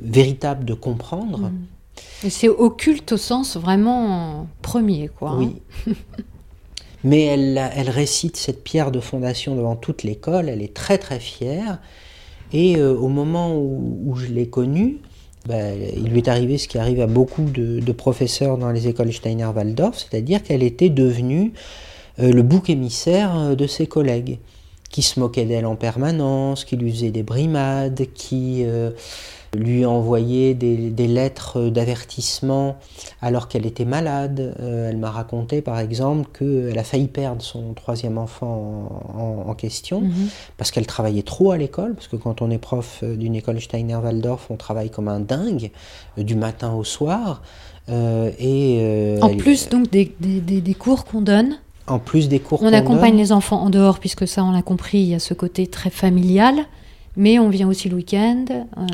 véritable de comprendre. Et c'est occulte au sens vraiment premier, quoi. Oui. Hein. Mais elle, récite cette pierre de fondation devant toute l'école, elle est très très fière. Et euh, au moment où, je l'ai connue, bah, il lui est arrivé ce qui arrive à beaucoup de, professeurs dans les écoles Steiner-Waldorf, c'est-à-dire qu'elle était devenue euh, le bouc émissaire euh, de ses collègues, qui se moquaient d'elle en permanence, qui lui faisaient des brimades, qui lui envoyer des, des lettres d'avertissement alors qu'elle était malade. Euh, elle m'a raconté par exemple qu'elle a failli perdre son troisième enfant en, question mhm. parce qu'elle travaillait trop à l'école, parce que quand on est prof euh, d'une école Steiner-Waldorf, on travaille comme un dingue euh, du matin au soir. et, en plus donc des, des, des cours qu'on donne en plus des cours On accompagne les enfants en dehors, puisque ça, on l'a compris, il y a ce côté très familial. Mais on vient aussi le week-end. Euh,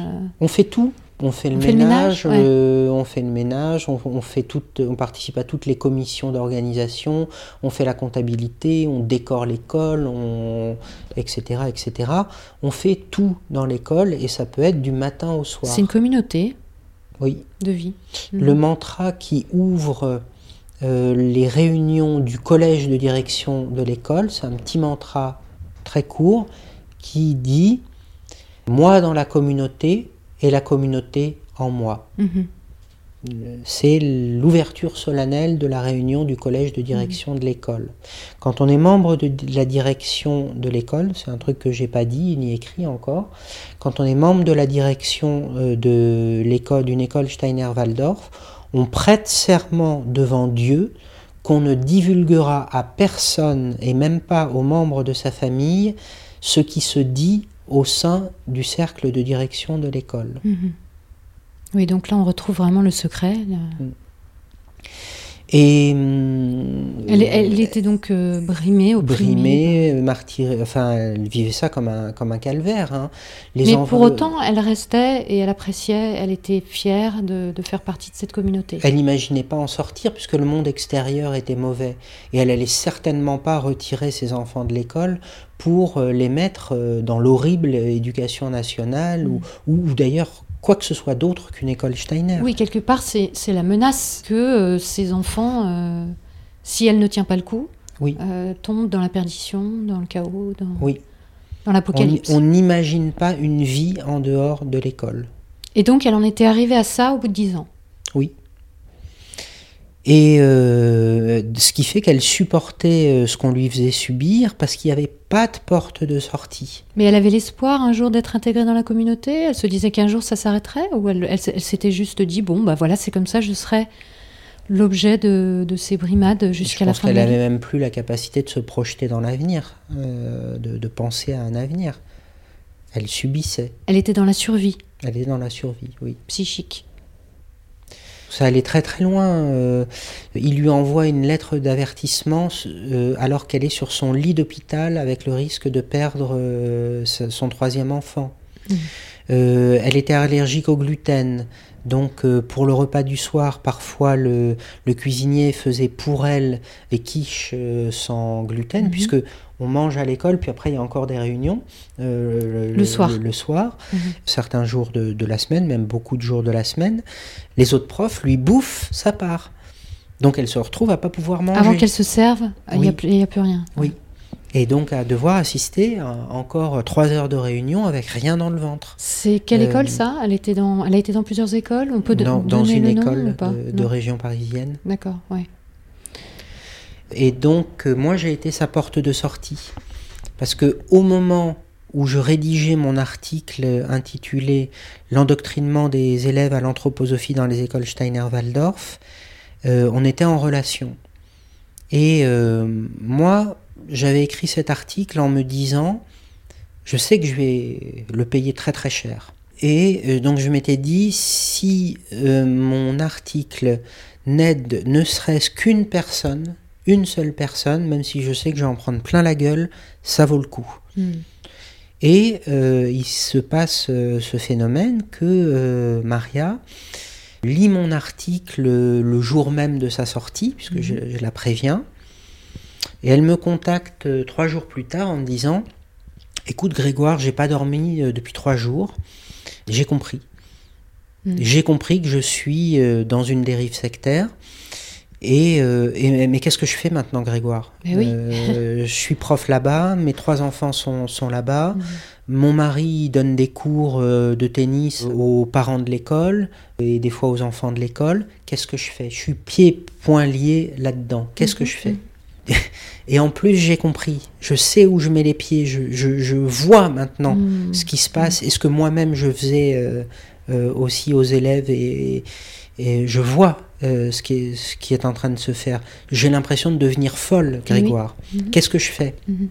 on fait tout. On fait le ménage, euh, on fait le ménage, on, fait tout, on participe à toutes les commissions d'organisation, on fait la comptabilité, on décore l'école, on, etc., etc. On fait tout dans l'école et ça peut être du matin au soir. C'est une communauté oui. de vie. Le mantra qui ouvre euh, les réunions du collège de direction de l'école. C'est un petit mantra très court qui dit Moi dans la communauté et la communauté en moi. Mhm. C'est l'ouverture solennelle de la réunion du collège de direction de l'école. Quand on est membre de la direction de l'école, c'est un truc que j'ai pas dit ni écrit encore, quand on est membre de la direction euh, de l'école d'une école Steiner-Waldorf, on prête serment devant Dieu qu'on ne divulguera à personne et même pas aux membres de sa famille ce qui se dit au sein du cercle de direction de l'école. Mhm. Oui, donc là, on retrouve vraiment le secret. là. Et Elle, elle était donc euh, brimée, opprimée. brimée, martyrée, enfin, elle vivait ça comme un, comme un calvaire. hein. Les Mais pour autant, elle restait et elle appréciait, elle était fière de, de faire partie de cette communauté. Elle n'imaginait pas en sortir puisque le monde extérieur était mauvais. Et elle allait certainement pas retirer ses enfants de l'école pour euh, les mettre euh, dans l'horrible éducation nationale ou, ou, ou d'ailleurs quoi que ce soit d'autre qu'une école Steiner. Oui, quelque part, c'est la menace que euh, ces enfants, euh, si elle ne tient pas le coup, Oui. euh, tombent dans la perdition, dans le chaos, dans, Oui. dans l'apocalypse. on n'imagine pas une vie en dehors de l'école. Et donc, elle en était arrivée à ça au bout de dix ans. Oui. Et euh, ce qui fait qu'elle supportait euh, ce qu'on lui faisait subir parce qu'il n'y avait pas de porte de sortie. Mais elle avait l'espoir un jour d'être intégrée dans la communauté? Elle se disait qu'un jour ça s'arrêterait Ou elle, elle s- elle s'était juste dit, bon, bah voilà, c'est comme ça, je serai l'objet de, de ces brimades Je jusqu'à la pense fin de qu'elle la avait vie même plus la capacité de se projeter dans l'avenir, euh, de, de penser à un avenir. Elle subissait. Elle était dans la survie Elle est dans la survie, oui. psychique. Ça allait très très loin. euh, il lui envoie une lettre d'avertissement euh, alors qu'elle est sur son lit d'hôpital avec le risque de perdre euh, son troisième enfant. Euh, elle était allergique au gluten. Donc euh, pour le repas du soir, parfois le, le cuisinier faisait pour elle des quiches euh, sans gluten, Mhm. puisque on mange à l'école, puis après il y a encore des réunions euh, Le soir. le soir Mhm. certains jours de, de la semaine, même beaucoup de jours de la semaine, les autres profs lui bouffent sa part. Donc elle se retrouve à pas pouvoir manger. Avant qu'elle se serve, il n'y a, plus- a rien. Oui. Et donc à devoir assister à encore trois heures de réunion avec rien dans le ventre. C'est quelle Euh, école ça? Elle, était dans, elle a été dans plusieurs écoles? On peut de- dans, une le nom école pas? de, de région parisienne. D'accord, ouais. Et donc, euh, moi, j'ai été sa porte de sortie. Parce que au moment où je rédigeais mon article intitulé L'endoctrinement des élèves à l'anthroposophie dans les écoles Steiner-Waldorf, euh, on était en relation. Et euh, moi, j'avais écrit cet article en me disant, je sais que je vais le payer très très cher. Et euh, donc je m'étais dit, si euh, mon article n'aide ne serait-ce qu'une personne, une seule personne, même si je sais que je vais en prendre plein la gueule, ça vaut le coup. Hmm. Et euh, il se passe euh, ce phénomène que euh, Maria lit mon article le jour même de sa sortie, puisque je, je la préviens, et elle me contacte trois jours plus tard en me disant Écoute Grégoire, j'ai pas dormi depuis trois jours, j'ai compris. Mm. J'ai compris que je suis dans une dérive sectaire. Et, euh, et- mais qu'est-ce que je fais maintenant, Grégoire? Oui. Euh, Je suis prof là-bas, mes trois enfants sont, sont là-bas. Mm. Mon mari donne des cours euh, de tennis aux parents de l'école et des fois aux enfants de l'école. Qu'est-ce que je fais? Je suis pieds, poings liés là-dedans. Qu'est-ce que Mhm, je fais? Et en plus, j'ai compris. Je sais où je mets les pieds. Je, je- je vois maintenant Hmm. ce qui se passe et ce que moi-même je faisais euh, euh, aussi aux élèves et, et je vois euh, ce, qui est, ce qui est en train de se faire. J'ai l'impression de devenir folle, Grégoire. Mhm. Qu'est-ce que je fais Mhm.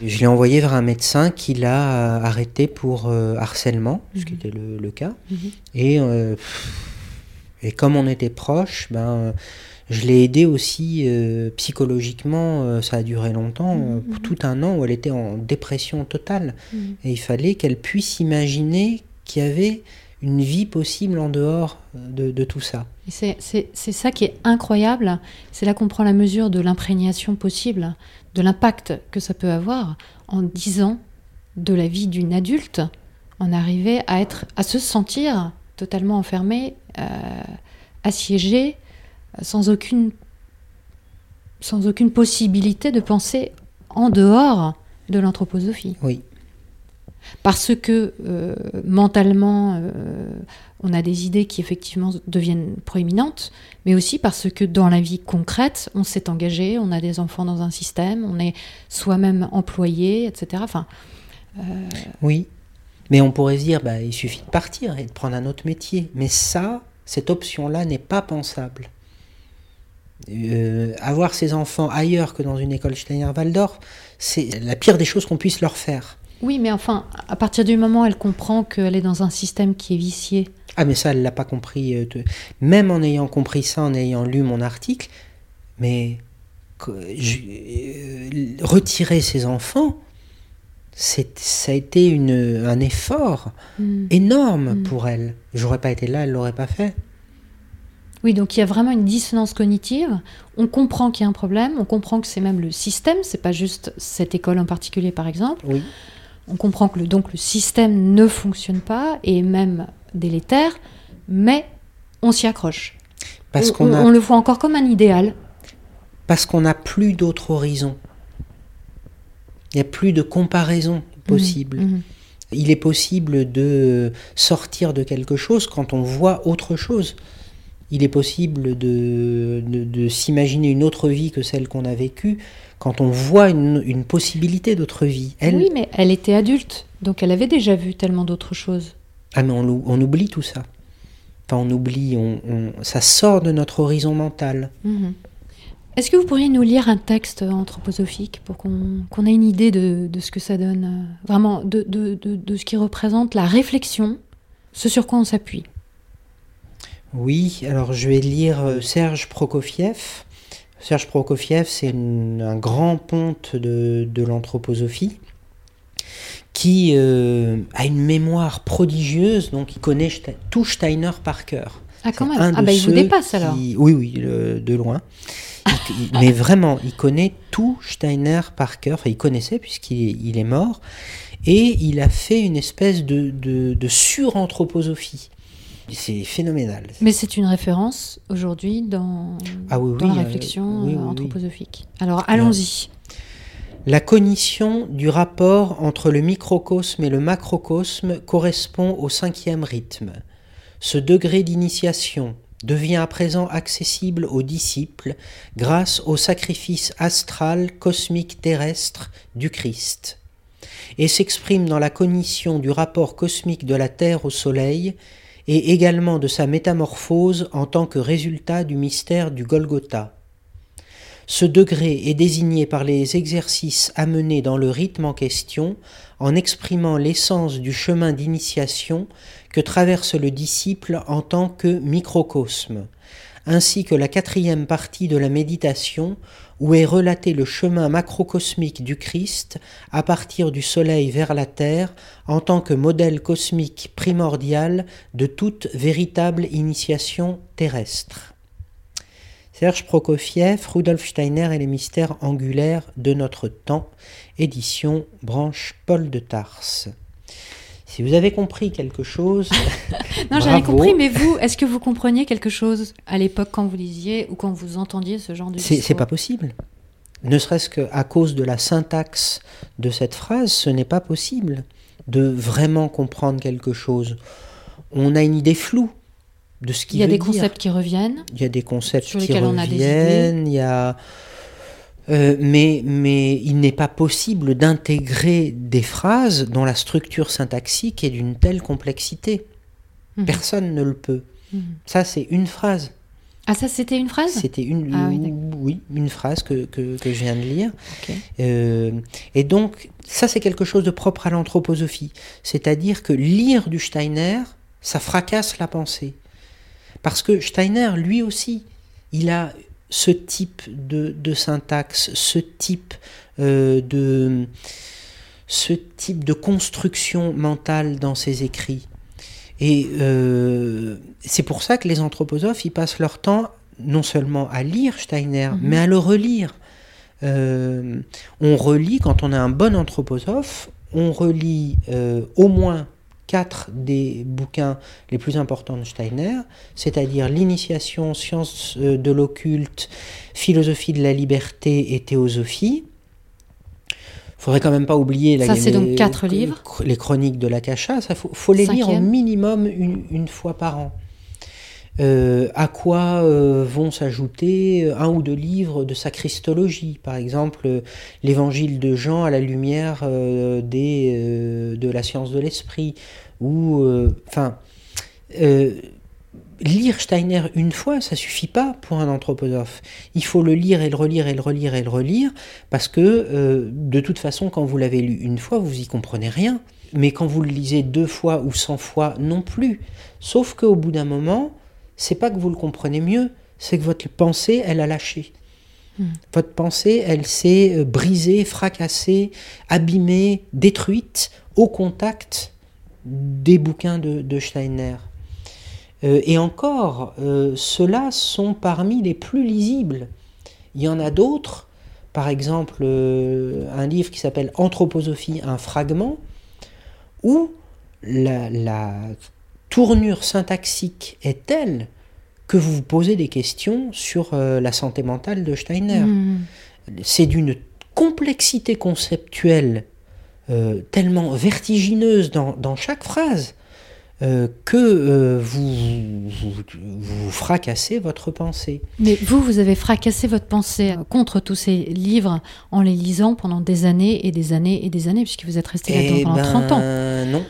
Je l'ai envoyé vers un médecin qui l'a euh, arrêté pour euh, harcèlement, ce qui Mhm. était le, le cas. Et, euh, et comme on était proches, ben, je l'ai aidé aussi psychologiquement. ça a duré longtemps, pour tout un an où elle était en dépression totale. Et il fallait qu'elle puisse imaginer qu'il y avait une vie possible en dehors de, de tout ça. C'est ça qui est incroyable. C'est là qu'on prend la mesure de l'imprégnation possible, de l'impact que ça peut avoir en 10 ans de la vie d'une adulte, en arriver à, être, à se sentir totalement enfermé, euh, assiégé, sans aucune, sans aucune possibilité de penser en dehors de l'anthroposophie. Oui. Parce que euh, mentalement, euh, on a des idées qui effectivement deviennent proéminentes, mais aussi parce que dans la vie concrète, on s'est engagé, on a des enfants dans un système, on est soi-même employé, etc. Enfin, euh, Oui, mais on pourrait se dire, bah, il suffit de partir et de prendre un autre métier. Mais ça, cette option-là n'est pas pensable. avoir ses enfants ailleurs que dans une école Steiner-Waldorf, c'est la pire des choses qu'on puisse leur faire. Oui, mais enfin, à partir du moment où elle comprend qu'elle est dans un système qui est vicié. Ah, mais ça, elle l'a pas compris. Euh, même en ayant compris ça, en ayant lu mon article, mais euh, retirer ses enfants, ça a été une, un effort hmm. énorme hmm. pour elle. J'aurais pas été là, elle l'aurait pas fait. Oui, donc il y a vraiment une dissonance cognitive. On comprend qu'il y a un problème, on comprend que c'est même le système, c'est pas juste cette école en particulier par exemple. Oui. On comprend que le, donc le système ne fonctionne pas et même délétère, mais on s'y accroche. Parce on, on, le voit encore comme un idéal. Parce qu'on n'a plus d'autre horizon. Il n'y a plus de comparaison possible. Mmh, mmh. Il est possible de sortir de quelque chose quand on voit autre chose. Il est possible de, de, s'imaginer une autre vie que celle qu'on a vécue quand on voit une, possibilité d'autre vie. Elle... Oui, mais elle était adulte, donc elle avait déjà vu tellement d'autres choses. Ah, mais on, on, oublie tout ça. Enfin, on oublie, on, ça sort de notre horizon mental. Mhm. Est-ce que vous pourriez nous lire un texte anthroposophique pour qu'on ait une idée de, de, ce que ça donne, euh, vraiment de, de, ce qui représente la réflexion, ce sur quoi on s'appuie? Oui, alors je vais lire euh, Serge Prokofiev. Serge Prokofiev, c'est un grand ponte de, l'anthroposophie qui euh, a une mémoire prodigieuse, donc il connaît tout Steiner par cœur. Ah quand même Ah bah il vous dépasse alors Oui, oui, de loin. mais vraiment, il connaît tout Steiner par cœur, enfin il connaissait puisqu'il est mort, et il a fait une espèce de, de, de suranthroposophie. C'est phénoménal. Mais c'est une référence aujourd'hui dans, ah la réflexion euh, anthroposophique. Alors allons-y. La cognition du rapport entre le microcosme et le macrocosme correspond au cinquième rythme. Ce degré d'initiation devient à présent accessible aux disciples grâce au sacrifice astral cosmique terrestre du Christ et s'exprime dans la cognition du rapport cosmique de la Terre au Soleil et également de sa métamorphose en tant que résultat du mystère du Golgotha. Ce degré est désigné par les exercices amenés dans le rythme en question en exprimant l'essence du chemin d'initiation que traverse le disciple en tant que microcosme, ainsi que la quatrième partie de la méditation où est relaté le chemin macrocosmique du Christ à partir du Soleil vers la Terre en tant que modèle cosmique primordial de toute véritable initiation terrestre. Serge Prokofiev, Rudolf Steiner et les mystères angulaires de notre temps, édition branche Paul de Tarse. Si vous avez compris quelque chose. non, j'avais compris, mais vous, est-ce que vous compreniez quelque chose à l'époque quand vous lisiez ou quand vous entendiez ce genre de discours C'est pas possible. Ne serait-ce qu'à cause de la syntaxe de cette phrase, ce n'est pas possible de vraiment comprendre quelque chose. On a une idée floue de ce qu'il Il y a des concepts qui reviennent. Il y a des concepts qui reviennent. Il y a euh, mais, mais il n'est pas possible d'intégrer des phrases dont la structure syntaxique est d'une telle complexité. Mhm. Personne ne le peut. Mhm. Ça, c'est une phrase. Ah, ça, c'était une phrase? C'était une, ah oui, une phrase que, que, que, je viens de lire. Euh, et donc, ça, c'est quelque chose de propre à l'anthroposophie. C'est-à-dire que lire du Steiner, ça fracasse la pensée. Parce que Steiner, lui aussi, il a ce type de, syntaxe, ce type, euh, de, ce type de construction mentale dans ses écrits. Et euh, c'est pour ça que les anthroposophes, ils passent leur temps non seulement à lire Steiner, mhm. mais à le relire. Euh, on relit, quand on a un bon anthroposophe, on relit au moins quatre des bouquins les plus importants de Steiner, c'est-à-dire l'initiation, sciences euh, de l'occulte, philosophie de la liberté et théosophie. Faudrait quand même pas oublier Ça, c'est donc quatre livres. les chroniques de l'Akasha. Ça faut, faut les lire au minimum une, une fois par an. Euh, à quoi euh, vont s'ajouter euh, un ou deux livres de sa christologie, par exemple l'évangile de Jean à la lumière de la science de l'esprit, ou enfin lire Steiner une fois, ça suffit pas pour un anthroposophe. Il faut le lire et le relire et le relire et le relire, parce que de toute façon, quand vous l'avez lu une fois, vous y comprenez rien. Mais quand vous le lisez deux fois ou cent fois, non plus. Sauf qu'au bout d'un moment, c'est pas que vous le comprenez mieux, c'est que votre pensée, elle a lâché. Hmm. Votre pensée, elle s'est euh, brisée, fracassée, abîmée, détruite au contact des bouquins de, Steiner. Euh, et encore, euh, ceux-là sont parmi les plus lisibles. Il y en a d'autres, par exemple un livre qui s'appelle Anthroposophie, un fragment, où la, la tournure syntaxique est telle que vous vous posez des questions sur euh, la santé mentale de Steiner. Hmm. C'est d'une complexité conceptuelle euh, tellement vertigineuse dans, chaque phrase euh, que vous, vous, fracassez votre pensée. Mais vous, vous avez fracassé votre pensée contre tous ces livres en les lisant pendant des années et des années et des années, puisque vous êtes resté là-dedans eh pendant 30 ans. Non,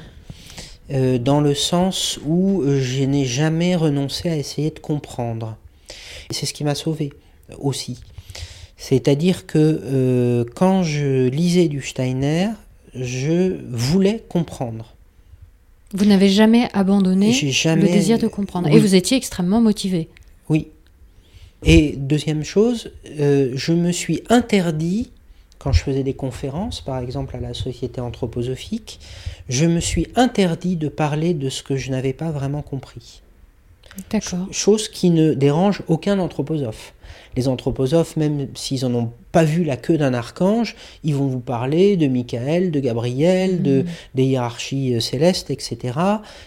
euh, dans le sens où euh, je n'ai jamais renoncé à essayer de comprendre. C'est ce qui m'a sauvé aussi. C'est-à-dire que euh, quand je lisais du Steiner, je voulais comprendre. Vous n'avez jamais abandonné le désir de comprendre. Et vous étiez extrêmement motivé. Oui. Et deuxième chose, je me suis interdit quand je faisais des conférences, par exemple à la Société anthroposophique, je me suis interdit de parler de ce que je n'avais pas vraiment compris. D'accord. Chose qui ne dérange aucun anthroposophe. Les anthroposophes, même s'ils n'en ont pas vu la queue d'un archange, ils vont vous parler de Michael, de Gabriel, de, mm. des hiérarchies euh, célestes, etc.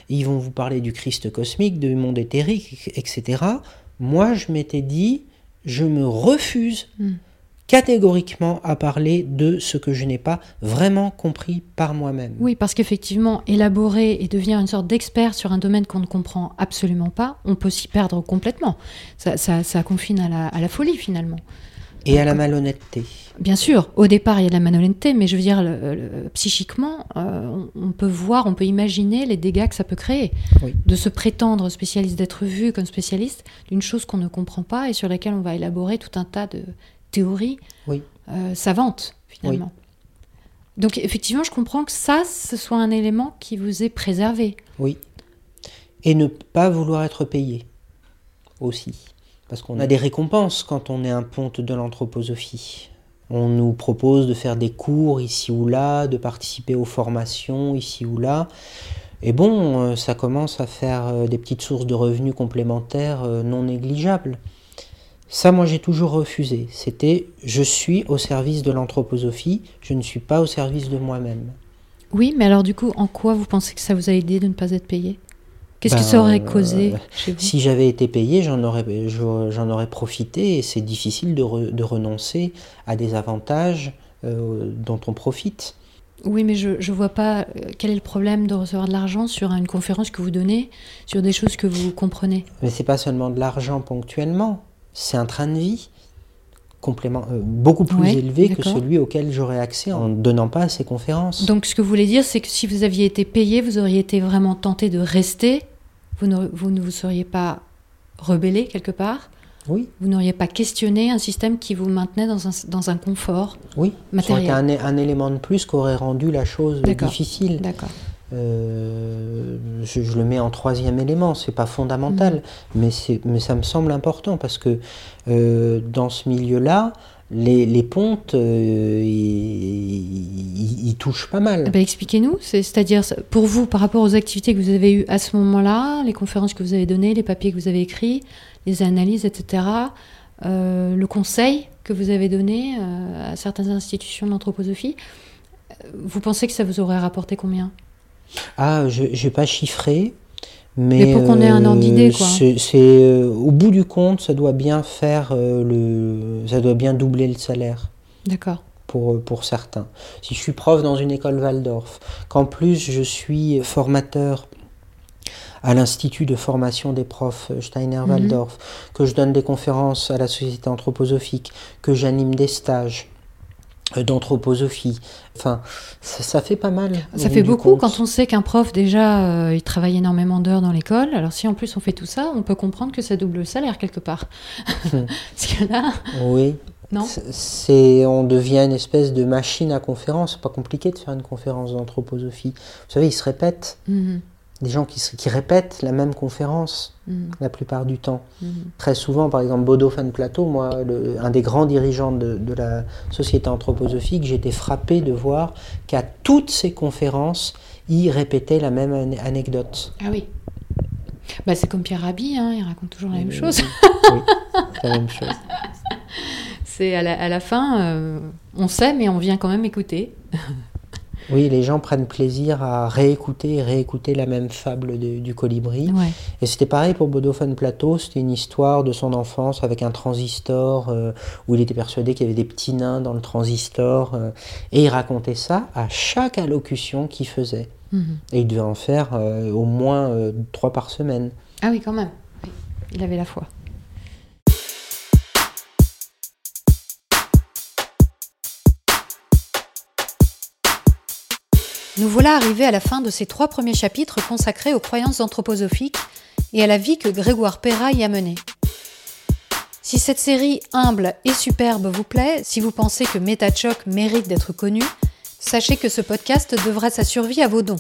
Ils vont vous parler du Christ cosmique, du monde éthérique, etc. Moi, je m'étais dit, je me refuse mm catégoriquement à parler de ce que je n'ai pas vraiment compris par moi-même. Oui, parce qu'effectivement, élaborer et devenir une sorte d'expert sur un domaine qu'on ne comprend absolument pas, on peut s'y perdre complètement. Ça, ça, confine à la, à la, folie finalement. Et à la malhonnêteté. Bien sûr, au départ il y a la malhonnêteté, mais je veux dire, psychiquement, euh, on, peut voir, on peut imaginer les dégâts que ça peut créer. De se prétendre spécialiste, d'être vu comme spécialiste d'une chose qu'on ne comprend pas et sur laquelle on va élaborer tout un tas de théorie oui. Euh, savante, finalement. Donc effectivement, je comprends que ça, ce soit un élément qui vous est préservé. Oui. Et ne pas vouloir être payé aussi. Parce qu'on a des récompenses quand on est un ponte de l'anthroposophie. On nous propose de faire des cours ici ou là, de participer aux formations ici ou là. Et bon, euh, ça commence à faire euh, des petites sources de revenus complémentaires non négligeables. Ça, moi, j'ai toujours refusé. C'était je suis au service de l'anthroposophie, je ne suis pas au service de moi-même. Oui, mais alors du coup, en quoi vous pensez que ça vous a aidé de ne pas être payé? Qu'est-ce que ça aurait ben, causé chez vous? Si j'avais été payé, j'en aurais, j'en aurais profité et c'est difficile de, de, renoncer à des avantages euh, dont on profite. Oui, mais je ne vois pas euh, quel est le problème de recevoir de l'argent sur une conférence que vous donnez, sur des choses que vous comprenez? Mais c'est pas seulement de l'argent ponctuellement c'est un train de vie complément, euh, beaucoup plus élevé que celui auquel j'aurais accès en ne donnant pas à ces conférences. Donc ce que vous voulez dire, c'est que si vous aviez été payé, vous auriez été vraiment tenté de rester, vous ne vous, ne vous seriez pas rebellé quelque part oui. Vous n'auriez pas questionné un système qui vous maintenait dans un, dans un confort oui. matériel. Ça un, un, élément de plus qui aurait rendu la chose difficile. D'accord. Euh, je, le mets en troisième élément, c'est pas fondamental, mm. mais, mais ça me semble important parce que euh, dans ce milieu-là, les, les, pontes, euh, ils touchent pas mal. Eh ben, expliquez-nous, c'est-à-dire pour vous, par rapport aux activités que vous avez eues à ce moment-là, les conférences que vous avez données, les papiers que vous avez écrits, les analyses, etc., le conseil que vous avez donné à certaines institutions d'anthroposophie, vous pensez que ça vous aurait rapporté combien? Ah, je n'ai pas chiffré. Mais, Mais pour qu'on ait un ordre d'idée, quoi. c'est- euh, au bout du compte, ça doit bien faire euh, le, ça doit bien doubler le salaire D'accord. pour, euh, pour certains. Si je suis prof dans une école Waldorf, qu'en plus je suis formateur à l'Institut de formation des profs Steiner-Waldorf, que je donne des conférences à la Société anthroposophique, que j'anime des stages euh, d'anthroposophie, enfin, ça, ça fait pas mal. Ça fait beaucoup compte. quand on sait qu'un prof, déjà, euh, il travaille énormément d'heures dans l'école. Alors si en plus on fait tout ça, on peut comprendre que ça double le salaire quelque part. Parce que là, Oui. non C'est, on devient une espèce de machine à conférence. C'est pas compliqué de faire une conférence d'anthroposophie. Vous savez, ils se répètent. Mhm, Des gens qui, répètent la même conférence mhm, la plupart du temps. mhm. Très souvent, par exemple, Bodo Van Plateau, moi, le- un des grands dirigeants de, de la société anthroposophique, j'étais frappé de voir qu'à toutes ces conférences, il répétait la même ane- anecdote. Ah oui. Bah, c'est comme Pierre Rabhi, hein, il raconte toujours la même chose. Oui, c'est la même chose. C'est à la, à la fin, euh, on sait, mais on vient quand même écouter. Oui, les gens prennent plaisir à réécouter et réécouter la même fable de- du colibri. Ouais. Et c'était pareil pour Bodo Van Plateau, c'était une histoire de son enfance avec un transistor euh, où il était persuadé qu'il y avait des petits nains dans le transistor. euh, et il racontait ça à chaque allocution qu'il faisait. Mhm. Et il devait en faire euh, au moins trois par semaine. Ah oui, quand même. Oui. Il avait la foi. Nous voilà arrivés à la fin de ces trois premiers chapitres consacrés aux croyances anthroposophiques et à la vie que Grégoire Perra y a menée. Si cette série humble et superbe vous plaît, si vous pensez que MetaChoc mérite d'être connu, sachez que ce podcast devra sa survie à vos dons.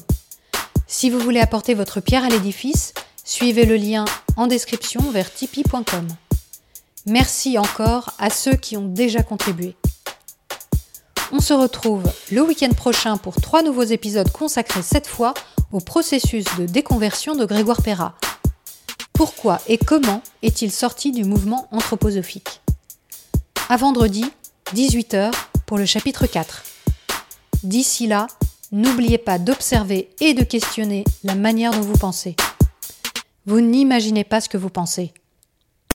Si vous voulez apporter votre pierre à l'édifice, suivez le lien en description vers tipeee.com. Merci encore à ceux qui ont déjà contribué. On se retrouve le week-end prochain pour trois nouveaux épisodes consacrés cette fois au processus de déconversion de Grégoire Perra. Pourquoi et comment est-il sorti du mouvement anthroposophique? À vendredi, 18h, pour le chapitre 4. D'ici là, n'oubliez pas d'observer et de questionner la manière dont vous pensez. Vous n'imaginez pas ce que vous pensez.